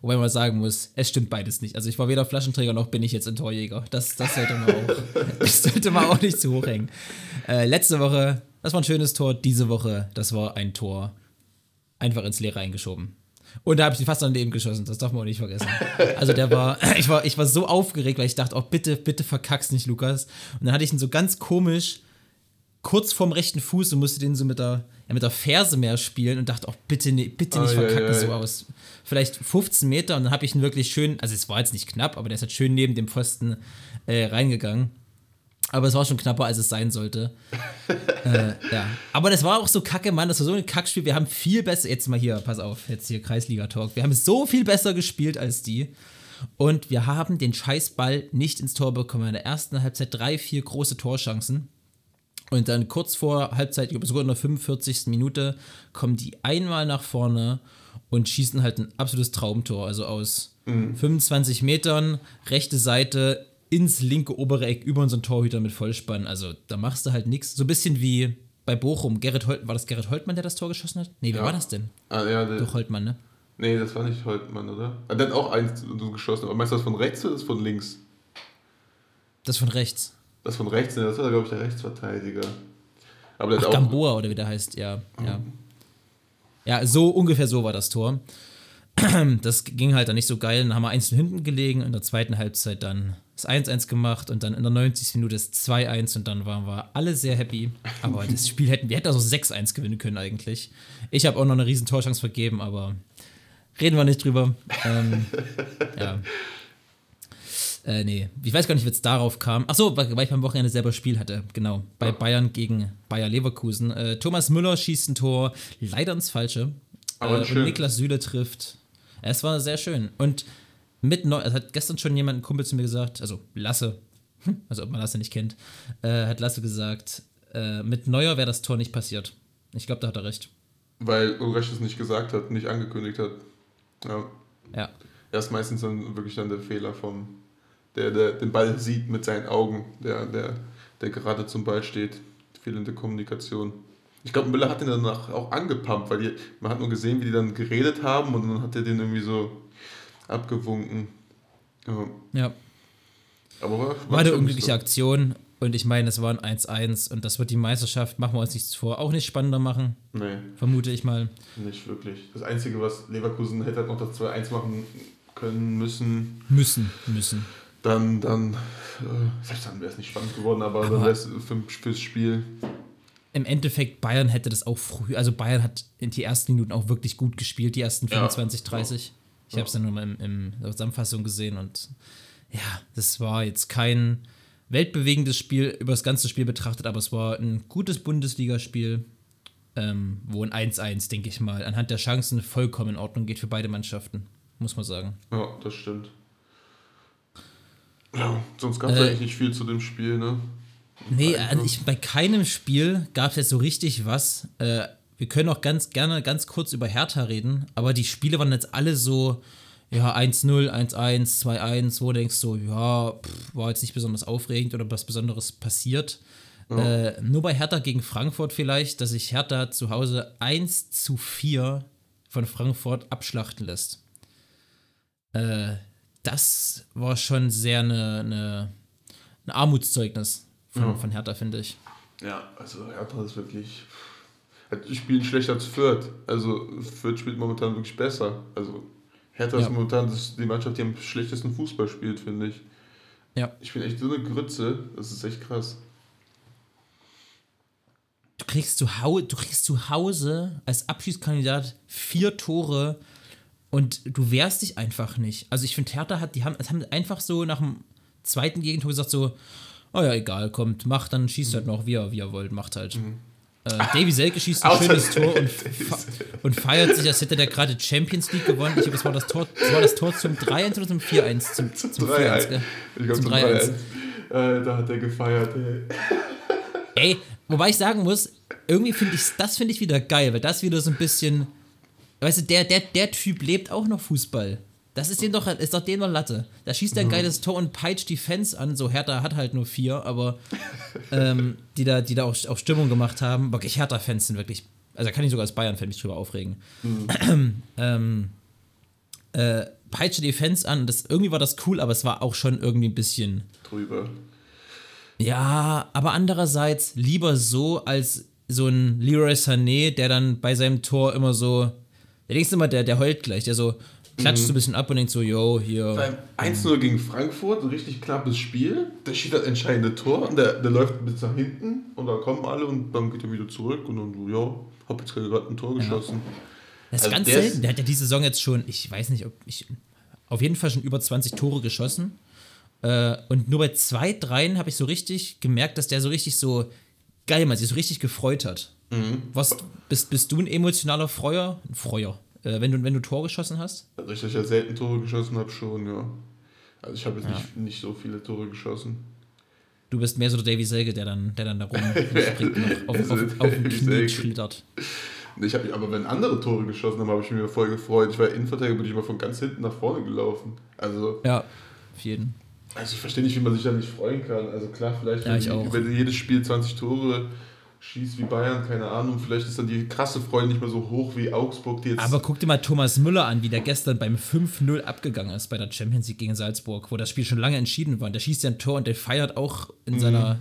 Wobei man sagen muss, es stimmt beides nicht. Also ich war weder Flaschenträger noch bin ich jetzt ein Torjäger. Das, das, sollte, man auch, (laughs) das sollte man auch nicht zu hoch hängen. Äh, letzte Woche, das war ein schönes Tor. Diese Woche, das war ein Tor einfach ins Leere eingeschoben. Und da habe ich ihn fast daneben geschossen, das darf man auch nicht vergessen. Also der war, (laughs) ich war, ich war so aufgeregt, weil ich dachte, oh bitte, bitte verkack's nicht, Lukas. Und dann hatte ich ihn so ganz komisch kurz vorm rechten Fuß und musste den so mit der, ja, mit der Ferse mehr spielen und dachte, oh bitte, nee, bitte nicht ja, verkacken ja, so ja. aus. Vielleicht 15 Meter und dann habe ich ihn wirklich schön, also es war jetzt nicht knapp, aber der ist halt schön neben dem Pfosten äh, reingegangen. Aber es war schon knapper, als es sein sollte. (laughs) äh, ja. Aber das war auch so kacke, Mann. Das war so ein Kackspiel. Wir haben viel besser. Jetzt mal hier, pass auf, jetzt hier Kreisliga-Talk. Wir haben so viel besser gespielt als die. Und wir haben den Scheißball nicht ins Tor bekommen. In der ersten Halbzeit drei, vier große Torchancen. Und dann kurz vor Halbzeit, ich glaube sogar in der 45. Minute, kommen die einmal nach vorne und schießen halt ein absolutes Traumtor. Also aus 25 Metern, rechte Seite, ins linke obere Eck über unseren Torhüter mit Vollspann. Also da machst du halt nichts. So ein bisschen wie, bei Bochum, Gerrit Holt, war das Gerrit Holtmann, der das Tor geschossen hat? Nee, wer Ja. war das denn? Ah, ja, der, Doch Holtmann, ne? nee, das war nicht Holtmann, oder? Ah, der hat auch eins geschossen. Aber meinst du das von rechts oder das von links? Das von rechts. Das von rechts, ne, das war, glaube ich, der Rechtsverteidiger. Aber der Ach. Gamboa oder wie der heißt, ja. Ja, ja so ungefähr so war das Tor. (clears throat) Das ging halt dann nicht so geil. Dann haben wir einzeln hinten gelegen, in der zweiten Halbzeit dann das 1-1 gemacht und dann in der 90. Minute das 2-1 und dann waren wir alle sehr happy. Aber das (laughs) Spiel hätten wir hätten also 6-1 gewinnen können eigentlich. Ich habe auch noch eine riesen Torchance vergeben, aber reden wir nicht drüber. Ähm, (laughs) ja. Äh, nee, ich weiß gar nicht, wie es darauf kam. Achso, weil weil ich beim Wochenende selber Spiel hatte. Genau, bei Bayern gegen Bayer Leverkusen. Äh, Thomas Müller schießt ein Tor, leider ins Falsche. Aber äh, schön. und Niklas Süle trifft. Es war sehr schön. Und mit Neu es hat gestern schon jemand, ein Kumpel zu mir gesagt, also Lasse, (laughs) also ob man Lasse nicht kennt, äh, hat Lasse gesagt, äh, mit Neuer wäre das Tor nicht passiert. Ich glaube, da hat er recht. Weil Ulreich es nicht gesagt hat, nicht angekündigt hat. Ja. Ja. Er ist meistens dann wirklich dann der Fehler vom, der, der den Ball sieht mit seinen Augen, der, der, der gerade zum Ball steht. Fehlende Kommunikation. Ich glaube, Müller hat ihn danach auch angepumpt, weil die, man hat nur gesehen, wie die dann geredet haben und dann hat er den irgendwie so abgewunken. Ja. Ja. Aber war, War eine unglückliche so. Aktion. Und ich meine, es war ein 1-1 und das wird die Meisterschaft, machen wir uns nichts vor, auch nicht spannender machen, Nee, vermute ich mal. nicht wirklich. Das Einzige, was Leverkusen hätte halt noch das 2-1 machen können müssen, Müssen, müssen. Dann, dann, äh, selbst dann wäre es nicht spannend geworden, aber, dann Aber- wäre es für, fürs Spiel. Im Endeffekt, Bayern hätte das auch früh, also Bayern hat in die ersten Minuten auch wirklich gut gespielt, die ersten Ja. 25, 30. Ich Ja. habe es dann nur mal im, im, in der Zusammenfassung gesehen und ja, das war jetzt kein weltbewegendes Spiel über das ganze Spiel betrachtet, aber es war ein gutes Bundesligaspiel, ähm, wo ein 1-1, denke ich mal, anhand der Chancen vollkommen in Ordnung geht für beide Mannschaften, muss man sagen. Ja, das stimmt. Ja, sonst gab es Äh, eigentlich nicht viel zu dem Spiel, ne? Nee, also ich, bei keinem Spiel gab es jetzt so richtig was. Äh, wir können auch ganz gerne ganz kurz über Hertha reden, aber die Spiele waren jetzt alle so, ja, 1-0, 1-1, 2-1, wo du denkst so, ja, pff, war jetzt nicht besonders aufregend oder was Besonderes passiert. Äh, nur bei Hertha gegen Frankfurt vielleicht, dass sich Hertha zu Hause 1 zu 4 von Frankfurt abschlachten lässt. Äh, das war schon sehr eine, eine, ein Armutszeugnis von, Ja. von Hertha, finde ich. Ja, also Hertha ist wirklich. Spielen schlechter als Fürth. Also Fürth spielt momentan wirklich besser. Also Hertha Ja. ist momentan das, die Mannschaft, die am schlechtesten Fußball spielt, finde ich. Ja. Ich bin echt so eine Grütze, das ist echt krass. Du kriegst zu, Hau du kriegst zu Hause als Abschiedskandidat vier Tore und du wehrst dich einfach nicht. Also ich finde, Hertha hat, die haben, es haben einfach so nach dem zweiten Gegentor gesagt so, oh ja, egal, kommt, macht, dann schießt halt noch, wie er, wie er wollt, macht halt. Äh, Davy Selke schießt ein (laughs) schönes Tor und, (laughs) und feiert sich, als hätte der gerade Champions League gewonnen. Ich glaube, das war das Tor, das war das Tor zum 3-1 oder zum 4-1? Zum, zum, 4-1, gell? Ich glaube Zum zum 3-1. 3-1. Äh, da hat er gefeiert, ey. Ey, wobei ich sagen muss, irgendwie finde ich, das finde ich wieder geil, weil das wieder so ein bisschen, weißt du, der, der, der Typ lebt auch noch Fußball. Das ist dem doch, ist doch dem noch Latte. Da schießt er ein geiles Tor und peitscht die Fans an. So Hertha hat halt nur vier, aber ähm, die da, die da auch, auch Stimmung gemacht haben. Wirklich Hertha-Fans sind wirklich, also da kann ich sogar als Bayern-Fan mich drüber aufregen. (clears throat) ähm, äh, peitsche die Fans an. Das, irgendwie war das cool, aber es war auch schon irgendwie ein bisschen Drüber. ja, aber andererseits lieber so als so ein Leroy Sané, der dann bei seinem Tor immer so, der denkst immer, der, der heult gleich, der so klatscht so ein bisschen ab und denkt so, yo, hier. Beim 1-0 gegen Frankfurt, ein richtig knappes Spiel. Der schießt das entscheidende Tor und der, der läuft bis nach hinten und dann kommen alle und dann geht er wieder zurück und dann so, ja, hab jetzt gerade ein Tor geschossen. Das ist Also ganz der selten. Der hat ja die Saison jetzt schon, ich weiß nicht, ob ich, auf jeden Fall schon über 20 Tore geschossen. Äh, und nur bei zwei, dreien habe ich so richtig gemerkt, dass der so richtig so geil, man sich so richtig gefreut hat. Mhm. Was, bist, bist du ein emotionaler Freuer? Ein Freuer. Äh, wenn, du, wenn du Tor geschossen hast? Also ich, dass ich ja selten Tore geschossen habe, schon, ja. Also ich habe jetzt nicht, nicht so viele Tore geschossen. Du bist mehr so der Davy Selke, der dann, der dann da rumspringt (laughs) auf, auf, auf, auf den Knie schlittert. Ich hab, aber wenn andere Tore geschossen haben, habe ich mich voll gefreut. Ich war Innenverteidiger, bin ich mal von ganz hinten nach vorne gelaufen. Also, Ja, auf jeden. also ich verstehe nicht, wie man sich da nicht freuen kann. Also klar, vielleicht, Ja, wenn, ich die- auch. wenn du jedes Spiel 20 Tore schießt wie Bayern, keine Ahnung. Vielleicht ist dann die krasse Freude nicht mehr so hoch wie Augsburg, die jetzt. Aber guck dir mal Thomas Müller an, wie der gestern beim 5-0 abgegangen ist bei der Champions League gegen Salzburg, wo das Spiel schon lange entschieden war. Der schießt ja ein Tor und der feiert auch in seiner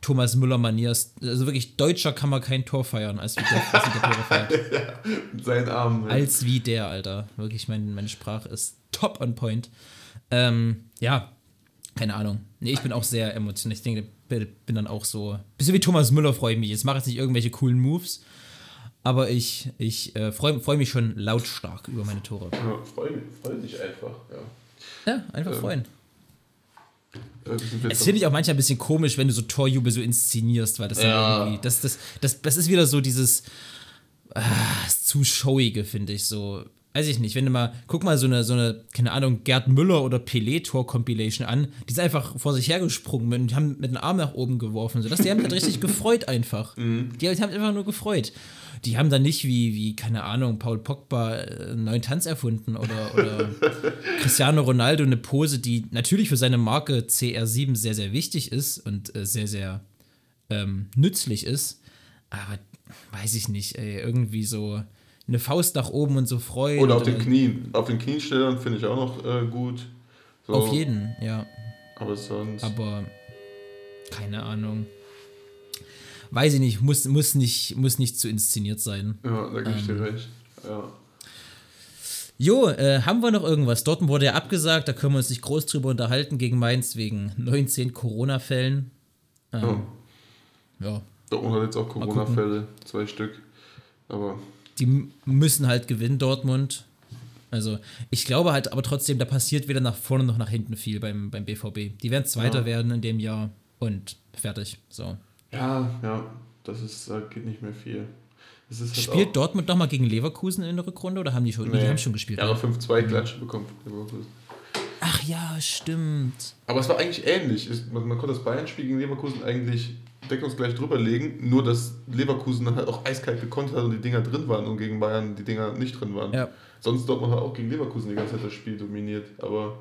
Thomas Müller-Manier. Also wirklich, Deutscher kann man kein Tor feiern, als wie der, als wie der Tore feiert. mit seinen Armen. Ja. Als wie der, Alter. Wirklich, mein, meine Sprache ist top on point. Ähm, ja, keine Ahnung. Nee, ich bin auch sehr emotional. Ich denke, bin dann auch so. Bisschen wie Thomas Müller freue ich mich. Jetzt mache ich jetzt nicht irgendwelche coolen Moves. Aber ich, ich äh, freue freu mich schon lautstark über meine Tore. Ja, freu, freu dich einfach. Ja. Ja, einfach Ähm, freuen. Äh, Es finde ich auch manchmal ein bisschen komisch, wenn du so Torjubel so inszenierst, weil das dann Ja. irgendwie. Das, das, das, das ist wieder so dieses ah, zu showige, finde ich so. Weiß ich nicht, wenn du mal, guck mal so eine, so eine, keine Ahnung, Gerd Müller oder Pelé-Tor-Compilation an, die sind einfach vor sich hergesprungen und haben mit dem Arm nach oben geworfen. So. Das, die haben halt richtig (laughs) gefreut einfach. Die haben einfach nur gefreut. Die haben dann nicht wie, wie keine Ahnung, Paul Pogba äh, einen neuen Tanz erfunden oder, oder (laughs) Cristiano Ronaldo eine Pose, die natürlich für seine Marke CR7 sehr, sehr wichtig ist und äh, sehr, sehr ähm, nützlich ist. Aber weiß ich nicht, ey, irgendwie so eine Faust nach oben und so freuen. Oder auf den Knien. Auf den Knienstellern finde ich auch noch äh, gut. So, Auf jeden, ja. Aber sonst. Aber keine Ahnung. Weiß ich nicht, muss, muss nicht, muss nicht zu inszeniert sein. ja, da gebe ich Ähm. dir recht. Ja. Jo, äh, haben wir noch irgendwas? Dortmund wurde ja abgesagt, da können wir uns nicht groß drüber unterhalten gegen Mainz wegen 19 Corona-Fällen. Ähm, ja. ja, Dortmund hat jetzt auch Corona-Fälle, zwei Stück. Aber die müssen halt gewinnen, Dortmund. Also, ich glaube halt, aber trotzdem, da passiert weder nach vorne noch nach hinten viel beim, beim BVB. Die werden Zweiter Ja. werden in dem Jahr und fertig. So. ja, ja, das ist, da geht nicht mehr viel. Es ist halt Spielt Dortmund nochmal gegen Leverkusen in der Rückrunde oder haben die schon? Nee, die haben schon gespielt. Ja, ne? aber 5-2 Klatsche bekommen. von Leverkusen. Ach ja, stimmt. Aber es war eigentlich ähnlich. Man konnte das Bayern-Spiel gegen Leverkusen eigentlich deckungsgleich drüber legen, nur dass Leverkusen dann halt auch eiskalt gekontert hat und die Dinger drin waren und gegen Bayern die Dinger nicht drin waren. Ja. Sonst Dortmund hat auch gegen Leverkusen die ganze Zeit das Spiel dominiert. Aber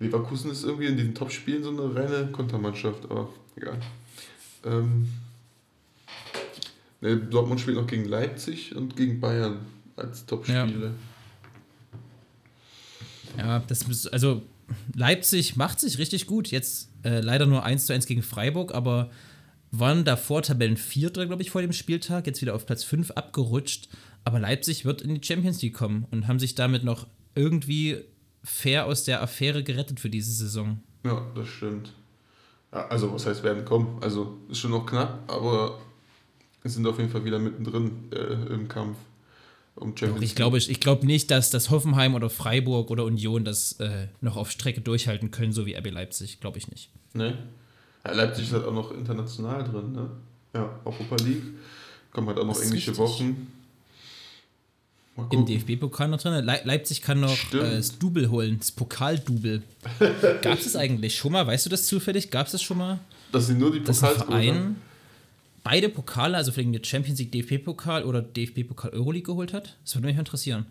Leverkusen ist irgendwie in diesen Top-Spielen so eine reine Kontermannschaft. Aber egal. Ähm, ne, Dortmund spielt noch gegen Leipzig und gegen Bayern als Top-Spiele. Ja, das ist, also Leipzig macht sich richtig gut. Jetzt äh, leider nur 1 zu 1 gegen Freiburg, aber waren davor Tabellenvierter, glaube ich, vor dem Spieltag, jetzt wieder auf Platz 5 abgerutscht. Aber Leipzig wird in die Champions League kommen und haben sich damit noch irgendwie fair aus der Affäre gerettet für diese Saison. Ja, das stimmt. Also, was heißt werden kommen? Also, ist schon noch knapp, aber sind auf jeden Fall wieder mittendrin äh, im Kampf um Champions Ich glaube, ich glaube nicht, dass das Hoffenheim oder Freiburg oder Union das äh, noch auf Strecke durchhalten können, so wie RB Leipzig. Glaube ich nicht. Ne? Ja, Leipzig ist halt auch noch international drin, ne? Ja, Europa League. Kommen halt auch noch Das englische. Wochen. Im. DFB-Pokal noch drin. Le Leipzig kann noch Stimmt. äh, das Double holen, das Pokaldouble. (laughs) Gab es das eigentlich schon mal? Weißt du das zufällig? Gab es das schon mal? Dass sie nur die Verein beide Pokale, also vielleicht den Champions League DFB-Pokal oder DFB-Pokal Euroleague geholt hat? Das würde mich interessieren.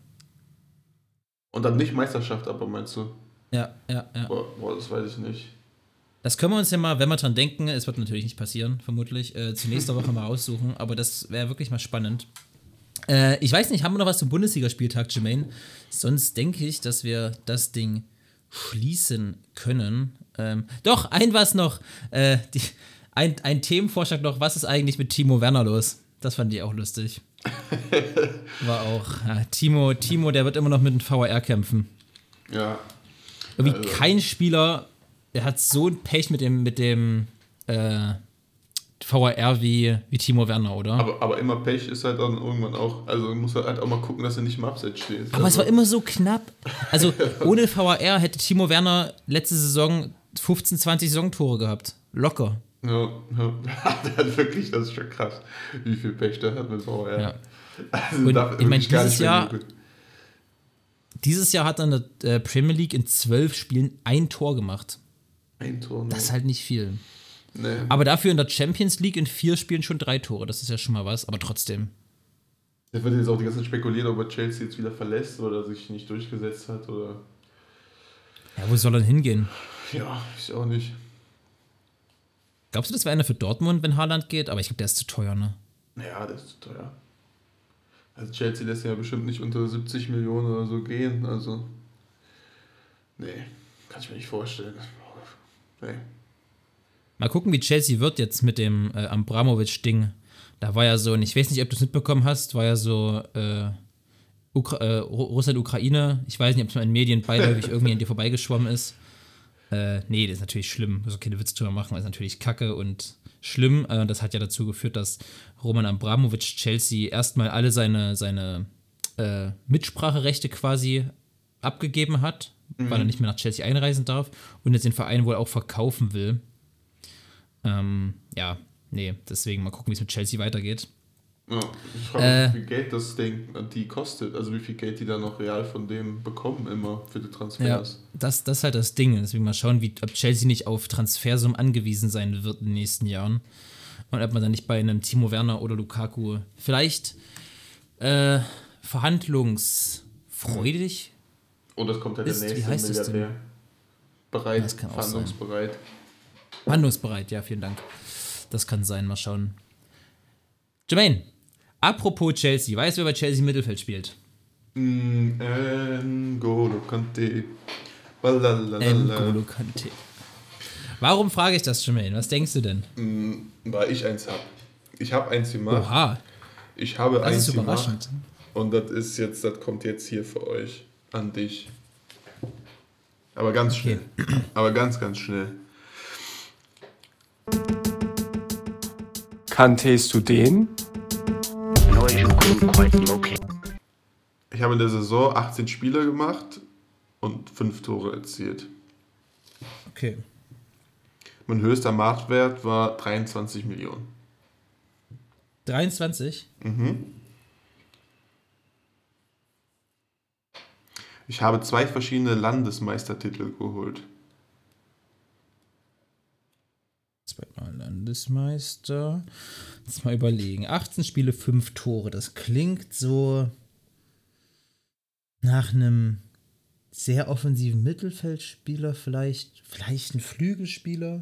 Und dann nicht Meisterschaft, aber meinst du? Ja, ja, ja. Boah, boah, das weiß ich nicht. Das können wir uns ja mal, wenn wir dran denken, es wird natürlich nicht passieren, vermutlich, äh, zur nächsten Woche mal raussuchen, aber das wäre wirklich mal spannend. Äh, ich weiß nicht, haben wir noch was zum Bundesligaspieltag, Jermaine? Sonst denke ich, dass wir das Ding schließen können. Ähm, doch, ein was noch. Äh, die, ein, ein Themenvorschlag noch, was ist eigentlich mit Timo Werner los? Das fand ich auch lustig. (laughs) War auch. Ja, Timo, Timo, der wird immer noch mit dem VR kämpfen. Ja, Irgendwie Also- kein Spieler, der hat so ein Pech mit dem, mit dem äh, VAR wie, wie Timo Werner, oder? Aber, aber, aber immer Pech ist halt dann irgendwann auch, also muss er halt auch mal gucken, dass er nicht im Abseits steht. es also, war immer so knapp. Also ohne VAR hätte Timo Werner letzte Saison 15, 20 Saisontore gehabt. Locker. Ja, ja. (laughs) der hat wirklich, das ist schon krass, wie viel Pech der hat mit VR. Ja. Also Und er ich mein, wirklich gar dieses Jahr-. Dieses Jahr hat er in der äh, Premier League in zwölf Spielen ein Tor gemacht. Ein Tor. nur. Das ist halt nicht viel. nee. Aber dafür in der Champions League in vier Spielen schon drei Tore. Das ist ja schon mal was, aber trotzdem. Da wird jetzt auch die ganze Zeit spekuliert, ob er Chelsea jetzt wieder verlässt oder sich nicht durchgesetzt hat oder. Ja, wo soll er denn hingehen? Ja, ich auch nicht. Glaubst du, das wäre einer für Dortmund, wenn Haaland geht? Aber ich glaube, der ist zu teuer, ne? Ja, das ist zu teuer. Also Chelsea lässt ja bestimmt nicht unter 70 Millionen oder so gehen. Also. Nee, kann ich mir nicht vorstellen. Nee. Mal gucken, wie Chelsea wird jetzt mit dem äh, Abramovic-Ding. Da war ja so, und ich weiß nicht, ob du es mitbekommen hast, war ja so äh, äh, Russland-Ukraine. Ich weiß nicht, ob es mal in Medien beiläufig irgendwie an dir vorbeigeschwommen ist. Äh, nee, das ist natürlich schlimm. Also keine Witze drüber machen, das ist natürlich kacke und schlimm. Äh, das hat ja dazu geführt, dass Roman Abramovic Chelsea erstmal alle seine, seine äh, Mitspracherechte quasi abgegeben hat, weil er nicht mehr nach Chelsea einreisen darf und jetzt den Verein wohl auch verkaufen will. Ähm, ja, nee, deswegen mal gucken, wie es mit Chelsea weitergeht. Ja, ich frage mich, Äh. wie viel Geld das Ding die kostet. Also wie viel Geld die da noch real von dem bekommen immer für die Ja, Transfers. das, das ist halt das Ding. Deswegen mal schauen, wie, ob Chelsea nicht auf Transfersummen angewiesen sein wird in den nächsten Jahren. Und ob man dann nicht bei einem Timo Werner oder Lukaku vielleicht äh, verhandlungsfreudig. Und es kommt halt Ist- der wie nächste heißt es denn? Milliardär. Bereit, Das kann auch sein. verhandlungsbereit. Handlungsbereit, ja, vielen Dank. Das kann sein, mal schauen. Jermaine, apropos Chelsea, weißt du, wer bei Chelsea im Mittelfeld spielt? Mm, N'Golo Kante. N'Golo Kante. Warum frage ich das, Jermaine? Was denkst du denn? Mm, Weil ich eins habe. Ich habe eins gemacht. Oha, Ich habe das eins ist überraschend. gemacht. Und das ist jetzt, das kommt jetzt hier für euch. An dich. Aber ganz Okay. schnell. Aber ganz, ganz schnell. Kanntest du den? Ich habe in der Saison 18 Spiele gemacht und 5 Tore erzielt. Okay. Mein höchster Marktwert war 23 Millionen. 23? Ich habe zwei verschiedene Landesmeistertitel geholt. Zweimal Landesmeister. Jetzt mal überlegen. 18 Spiele, 5 Tore. Das klingt so nach einem sehr offensiven Mittelfeldspieler, vielleicht, vielleicht ein Flügelspieler.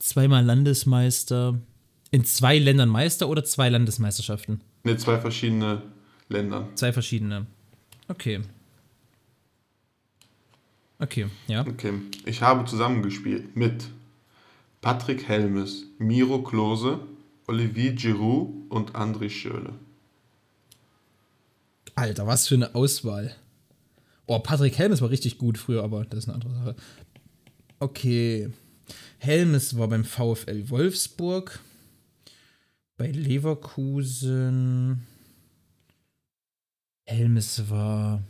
Zweimal Landesmeister. In zwei Ländern Meister oder zwei Landesmeisterschaften? Ne, zwei verschiedene Ländern. Zwei verschiedene. Okay. Okay, ja. Okay. Ich habe zusammengespielt mit Patrick Helmes, Miro Klose, Olivier Giroud und André Schürrle. Alter, was für eine Auswahl. Oh, Patrick Helmes war richtig gut früher, aber das ist eine andere Sache. Okay. Helmes war beim VfL Wolfsburg. Bei Leverkusen. Helmes war.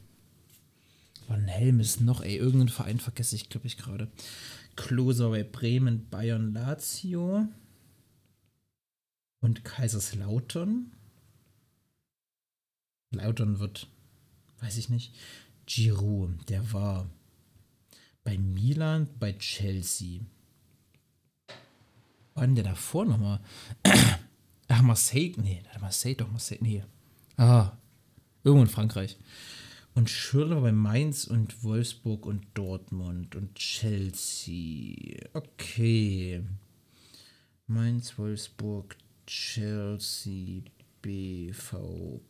Wann Helmes noch? Ey, irgendeinen Verein vergesse ich, glaube ich, gerade. Klose war bei Bremen, Bayern, Lazio. Und Kaiserslautern. Lautern wird, weiß ich nicht. Giroud, der war bei Milan, bei Chelsea. War denn der davor nochmal? (clears throat) Ach, Marseille, nee, Marseille, doch, Marseille, nee. Ah, irgendwo in Frankreich. Und Schürrle bei Mainz und Wolfsburg und Dortmund und Chelsea. Okay. Mainz, Wolfsburg, Chelsea, BVB.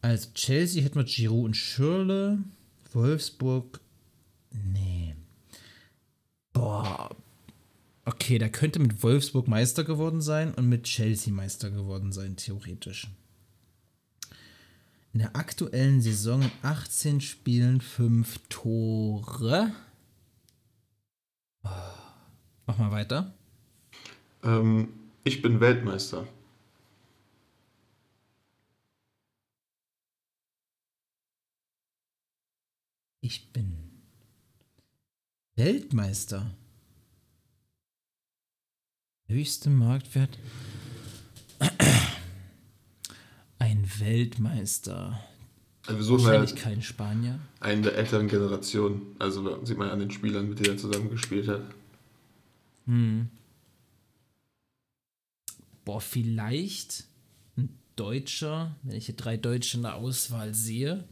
Also Chelsea hätten wir Giroud und Schürrle. Wolfsburg. Nee. Boah. Okay, der könnte mit Wolfsburg Meister geworden sein und mit Chelsea Meister geworden sein, theoretisch. In der aktuellen Saison in 18 Spielen 5 Tore. Oh. Mach mal weiter. Ähm, ich bin Weltmeister. Ich bin Weltmeister. Höchste Marktwert. Ein Weltmeister. Also wir suchen Wahrscheinlich halt kein Spanier. einen der älteren Generationen. Also sieht man an den Spielern, mit denen er zusammen gespielt hat. Boah, vielleicht ein Deutscher, wenn ich hier drei Deutsche in der Auswahl sehe.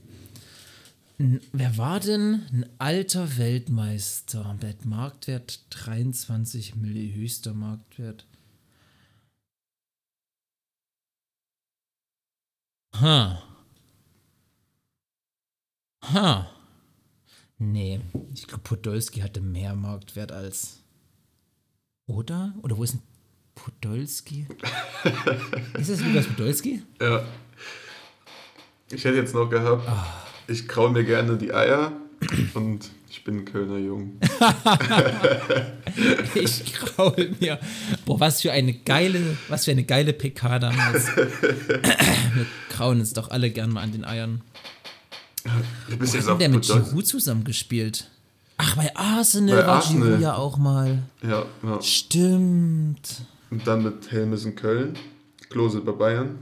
N- Wer war denn ein alter Weltmeister mit Marktwert 23 Milli, höchster Marktwert? Ha. Ha. Nee, ich glaube, Podolski hatte mehr Marktwert als. Oder? Oder wo ist denn Podolski? (laughs) ist das Lukas Podolski? Ja. Ich hätte jetzt noch gehabt, Ah. ich kraul mir gerne die Eier und ich bin ein Kölner Jung. (laughs) (laughs) Ich kraul mir. Boah, was für eine geile, was für eine geile PK damals. (laughs) Wir krauen uns doch alle gern mal an den Eiern. Du bist Wo jetzt hat der mit. Giroud zusammengespielt? Ach, bei Arsenal Bei war Arsenal. Giroud ja auch mal. Ja, ja. Stimmt. Und dann mit Helmes in Köln, Klose bei Bayern,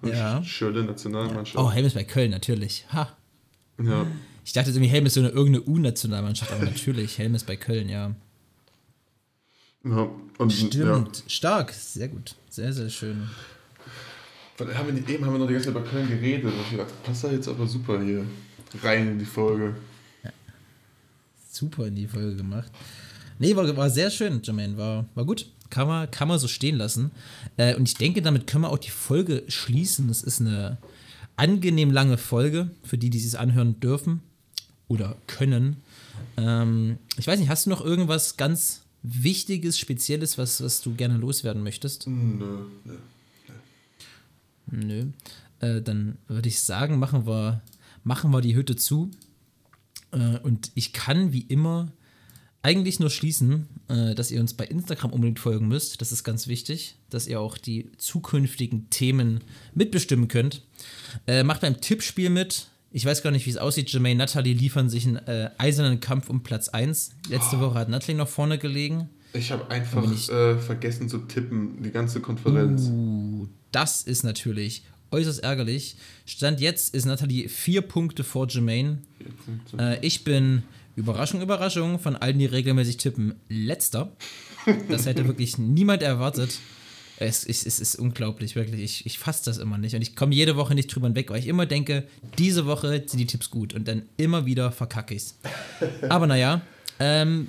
und Ja. Schürrle Nationalmannschaft. Oh, Helm ist bei Köln, natürlich. Ha. Ja. Ich dachte irgendwie, Helm ist so eine irgendeine U-Nationalmannschaft, aber natürlich, Helm ist bei Köln, ja. ja. Und, Stimmt. Stark. Sehr gut. Sehr, sehr schön. Ja. Haben wir, eben haben wir noch die ganze Zeit über Köln geredet und ich dachte, passt da jetzt aber super hier rein in die Folge. super in die Folge gemacht. Nee, war, war sehr schön, Jermaine. War, war gut. Kann man, kann man so stehen lassen. Äh, und ich denke, damit können wir auch die Folge schließen. Das ist eine angenehm lange Folge, für die, die sich anhören dürfen oder können. Ähm, ich weiß nicht, hast du noch irgendwas ganz Wichtiges, Spezielles, was, was du gerne loswerden möchtest? Nö, nö. Nö. Äh, dann würde ich sagen, machen wir, machen wir die Hütte zu. Äh, und ich kann wie immer eigentlich nur schließen, äh, dass ihr uns bei Instagram unbedingt folgen müsst. Das ist ganz wichtig, dass ihr auch die zukünftigen Themen mitbestimmen könnt. Äh, macht beim Tippspiel mit. Ich weiß gar nicht, wie es aussieht. Jermaine Natalie liefern sich einen äh, eisernen Kampf um Platz 1. Letzte Woche hat Natalie noch vorne gelegen. Ich habe einfach ich- äh, vergessen zu tippen, die ganze Konferenz. Uh, das ist natürlich äußerst ärgerlich. Stand jetzt ist Nathalie vier Punkte vor Jermaine. Vier Punkte. Äh, ich bin, Überraschung, Überraschung, von allen, die regelmäßig tippen, letzter. Das hätte wirklich niemand erwartet. Es, es, es ist unglaublich, wirklich. Ich, ich fasse das immer nicht. Und ich komme jede Woche nicht drüber hinweg, weil ich immer denke, diese Woche sind die Tipps gut. Und dann immer wieder verkacke ich's. (laughs) Aber naja, ähm,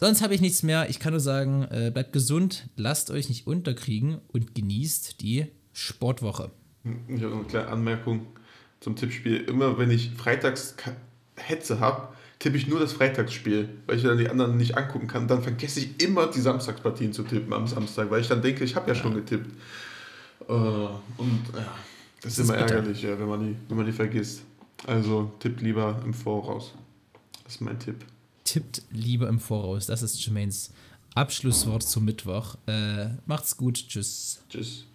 sonst habe ich nichts mehr. Ich kann nur sagen, äh, bleibt gesund, lasst euch nicht unterkriegen und genießt die Sportwoche. Ich habe noch eine kleine Anmerkung zum Tippspiel. Immer wenn ich freitags Hetze habe, tippe ich nur das Freitagsspiel, weil ich dann die anderen nicht angucken kann. Dann vergesse ich immer die Samstagspartien zu tippen am Samstag, weil ich dann denke, ich habe ja schon getippt. Äh, und ja, das, ist ist immer bitter. ärgerlich, ja, wenn, man die, wenn man die vergisst. Also tippt lieber im Voraus. Das ist mein Tipp. Tippt lieber im Voraus. Das ist Jermaines Abschlusswort zum Mittwoch. Äh, macht's gut. Tschüss. Tschüss.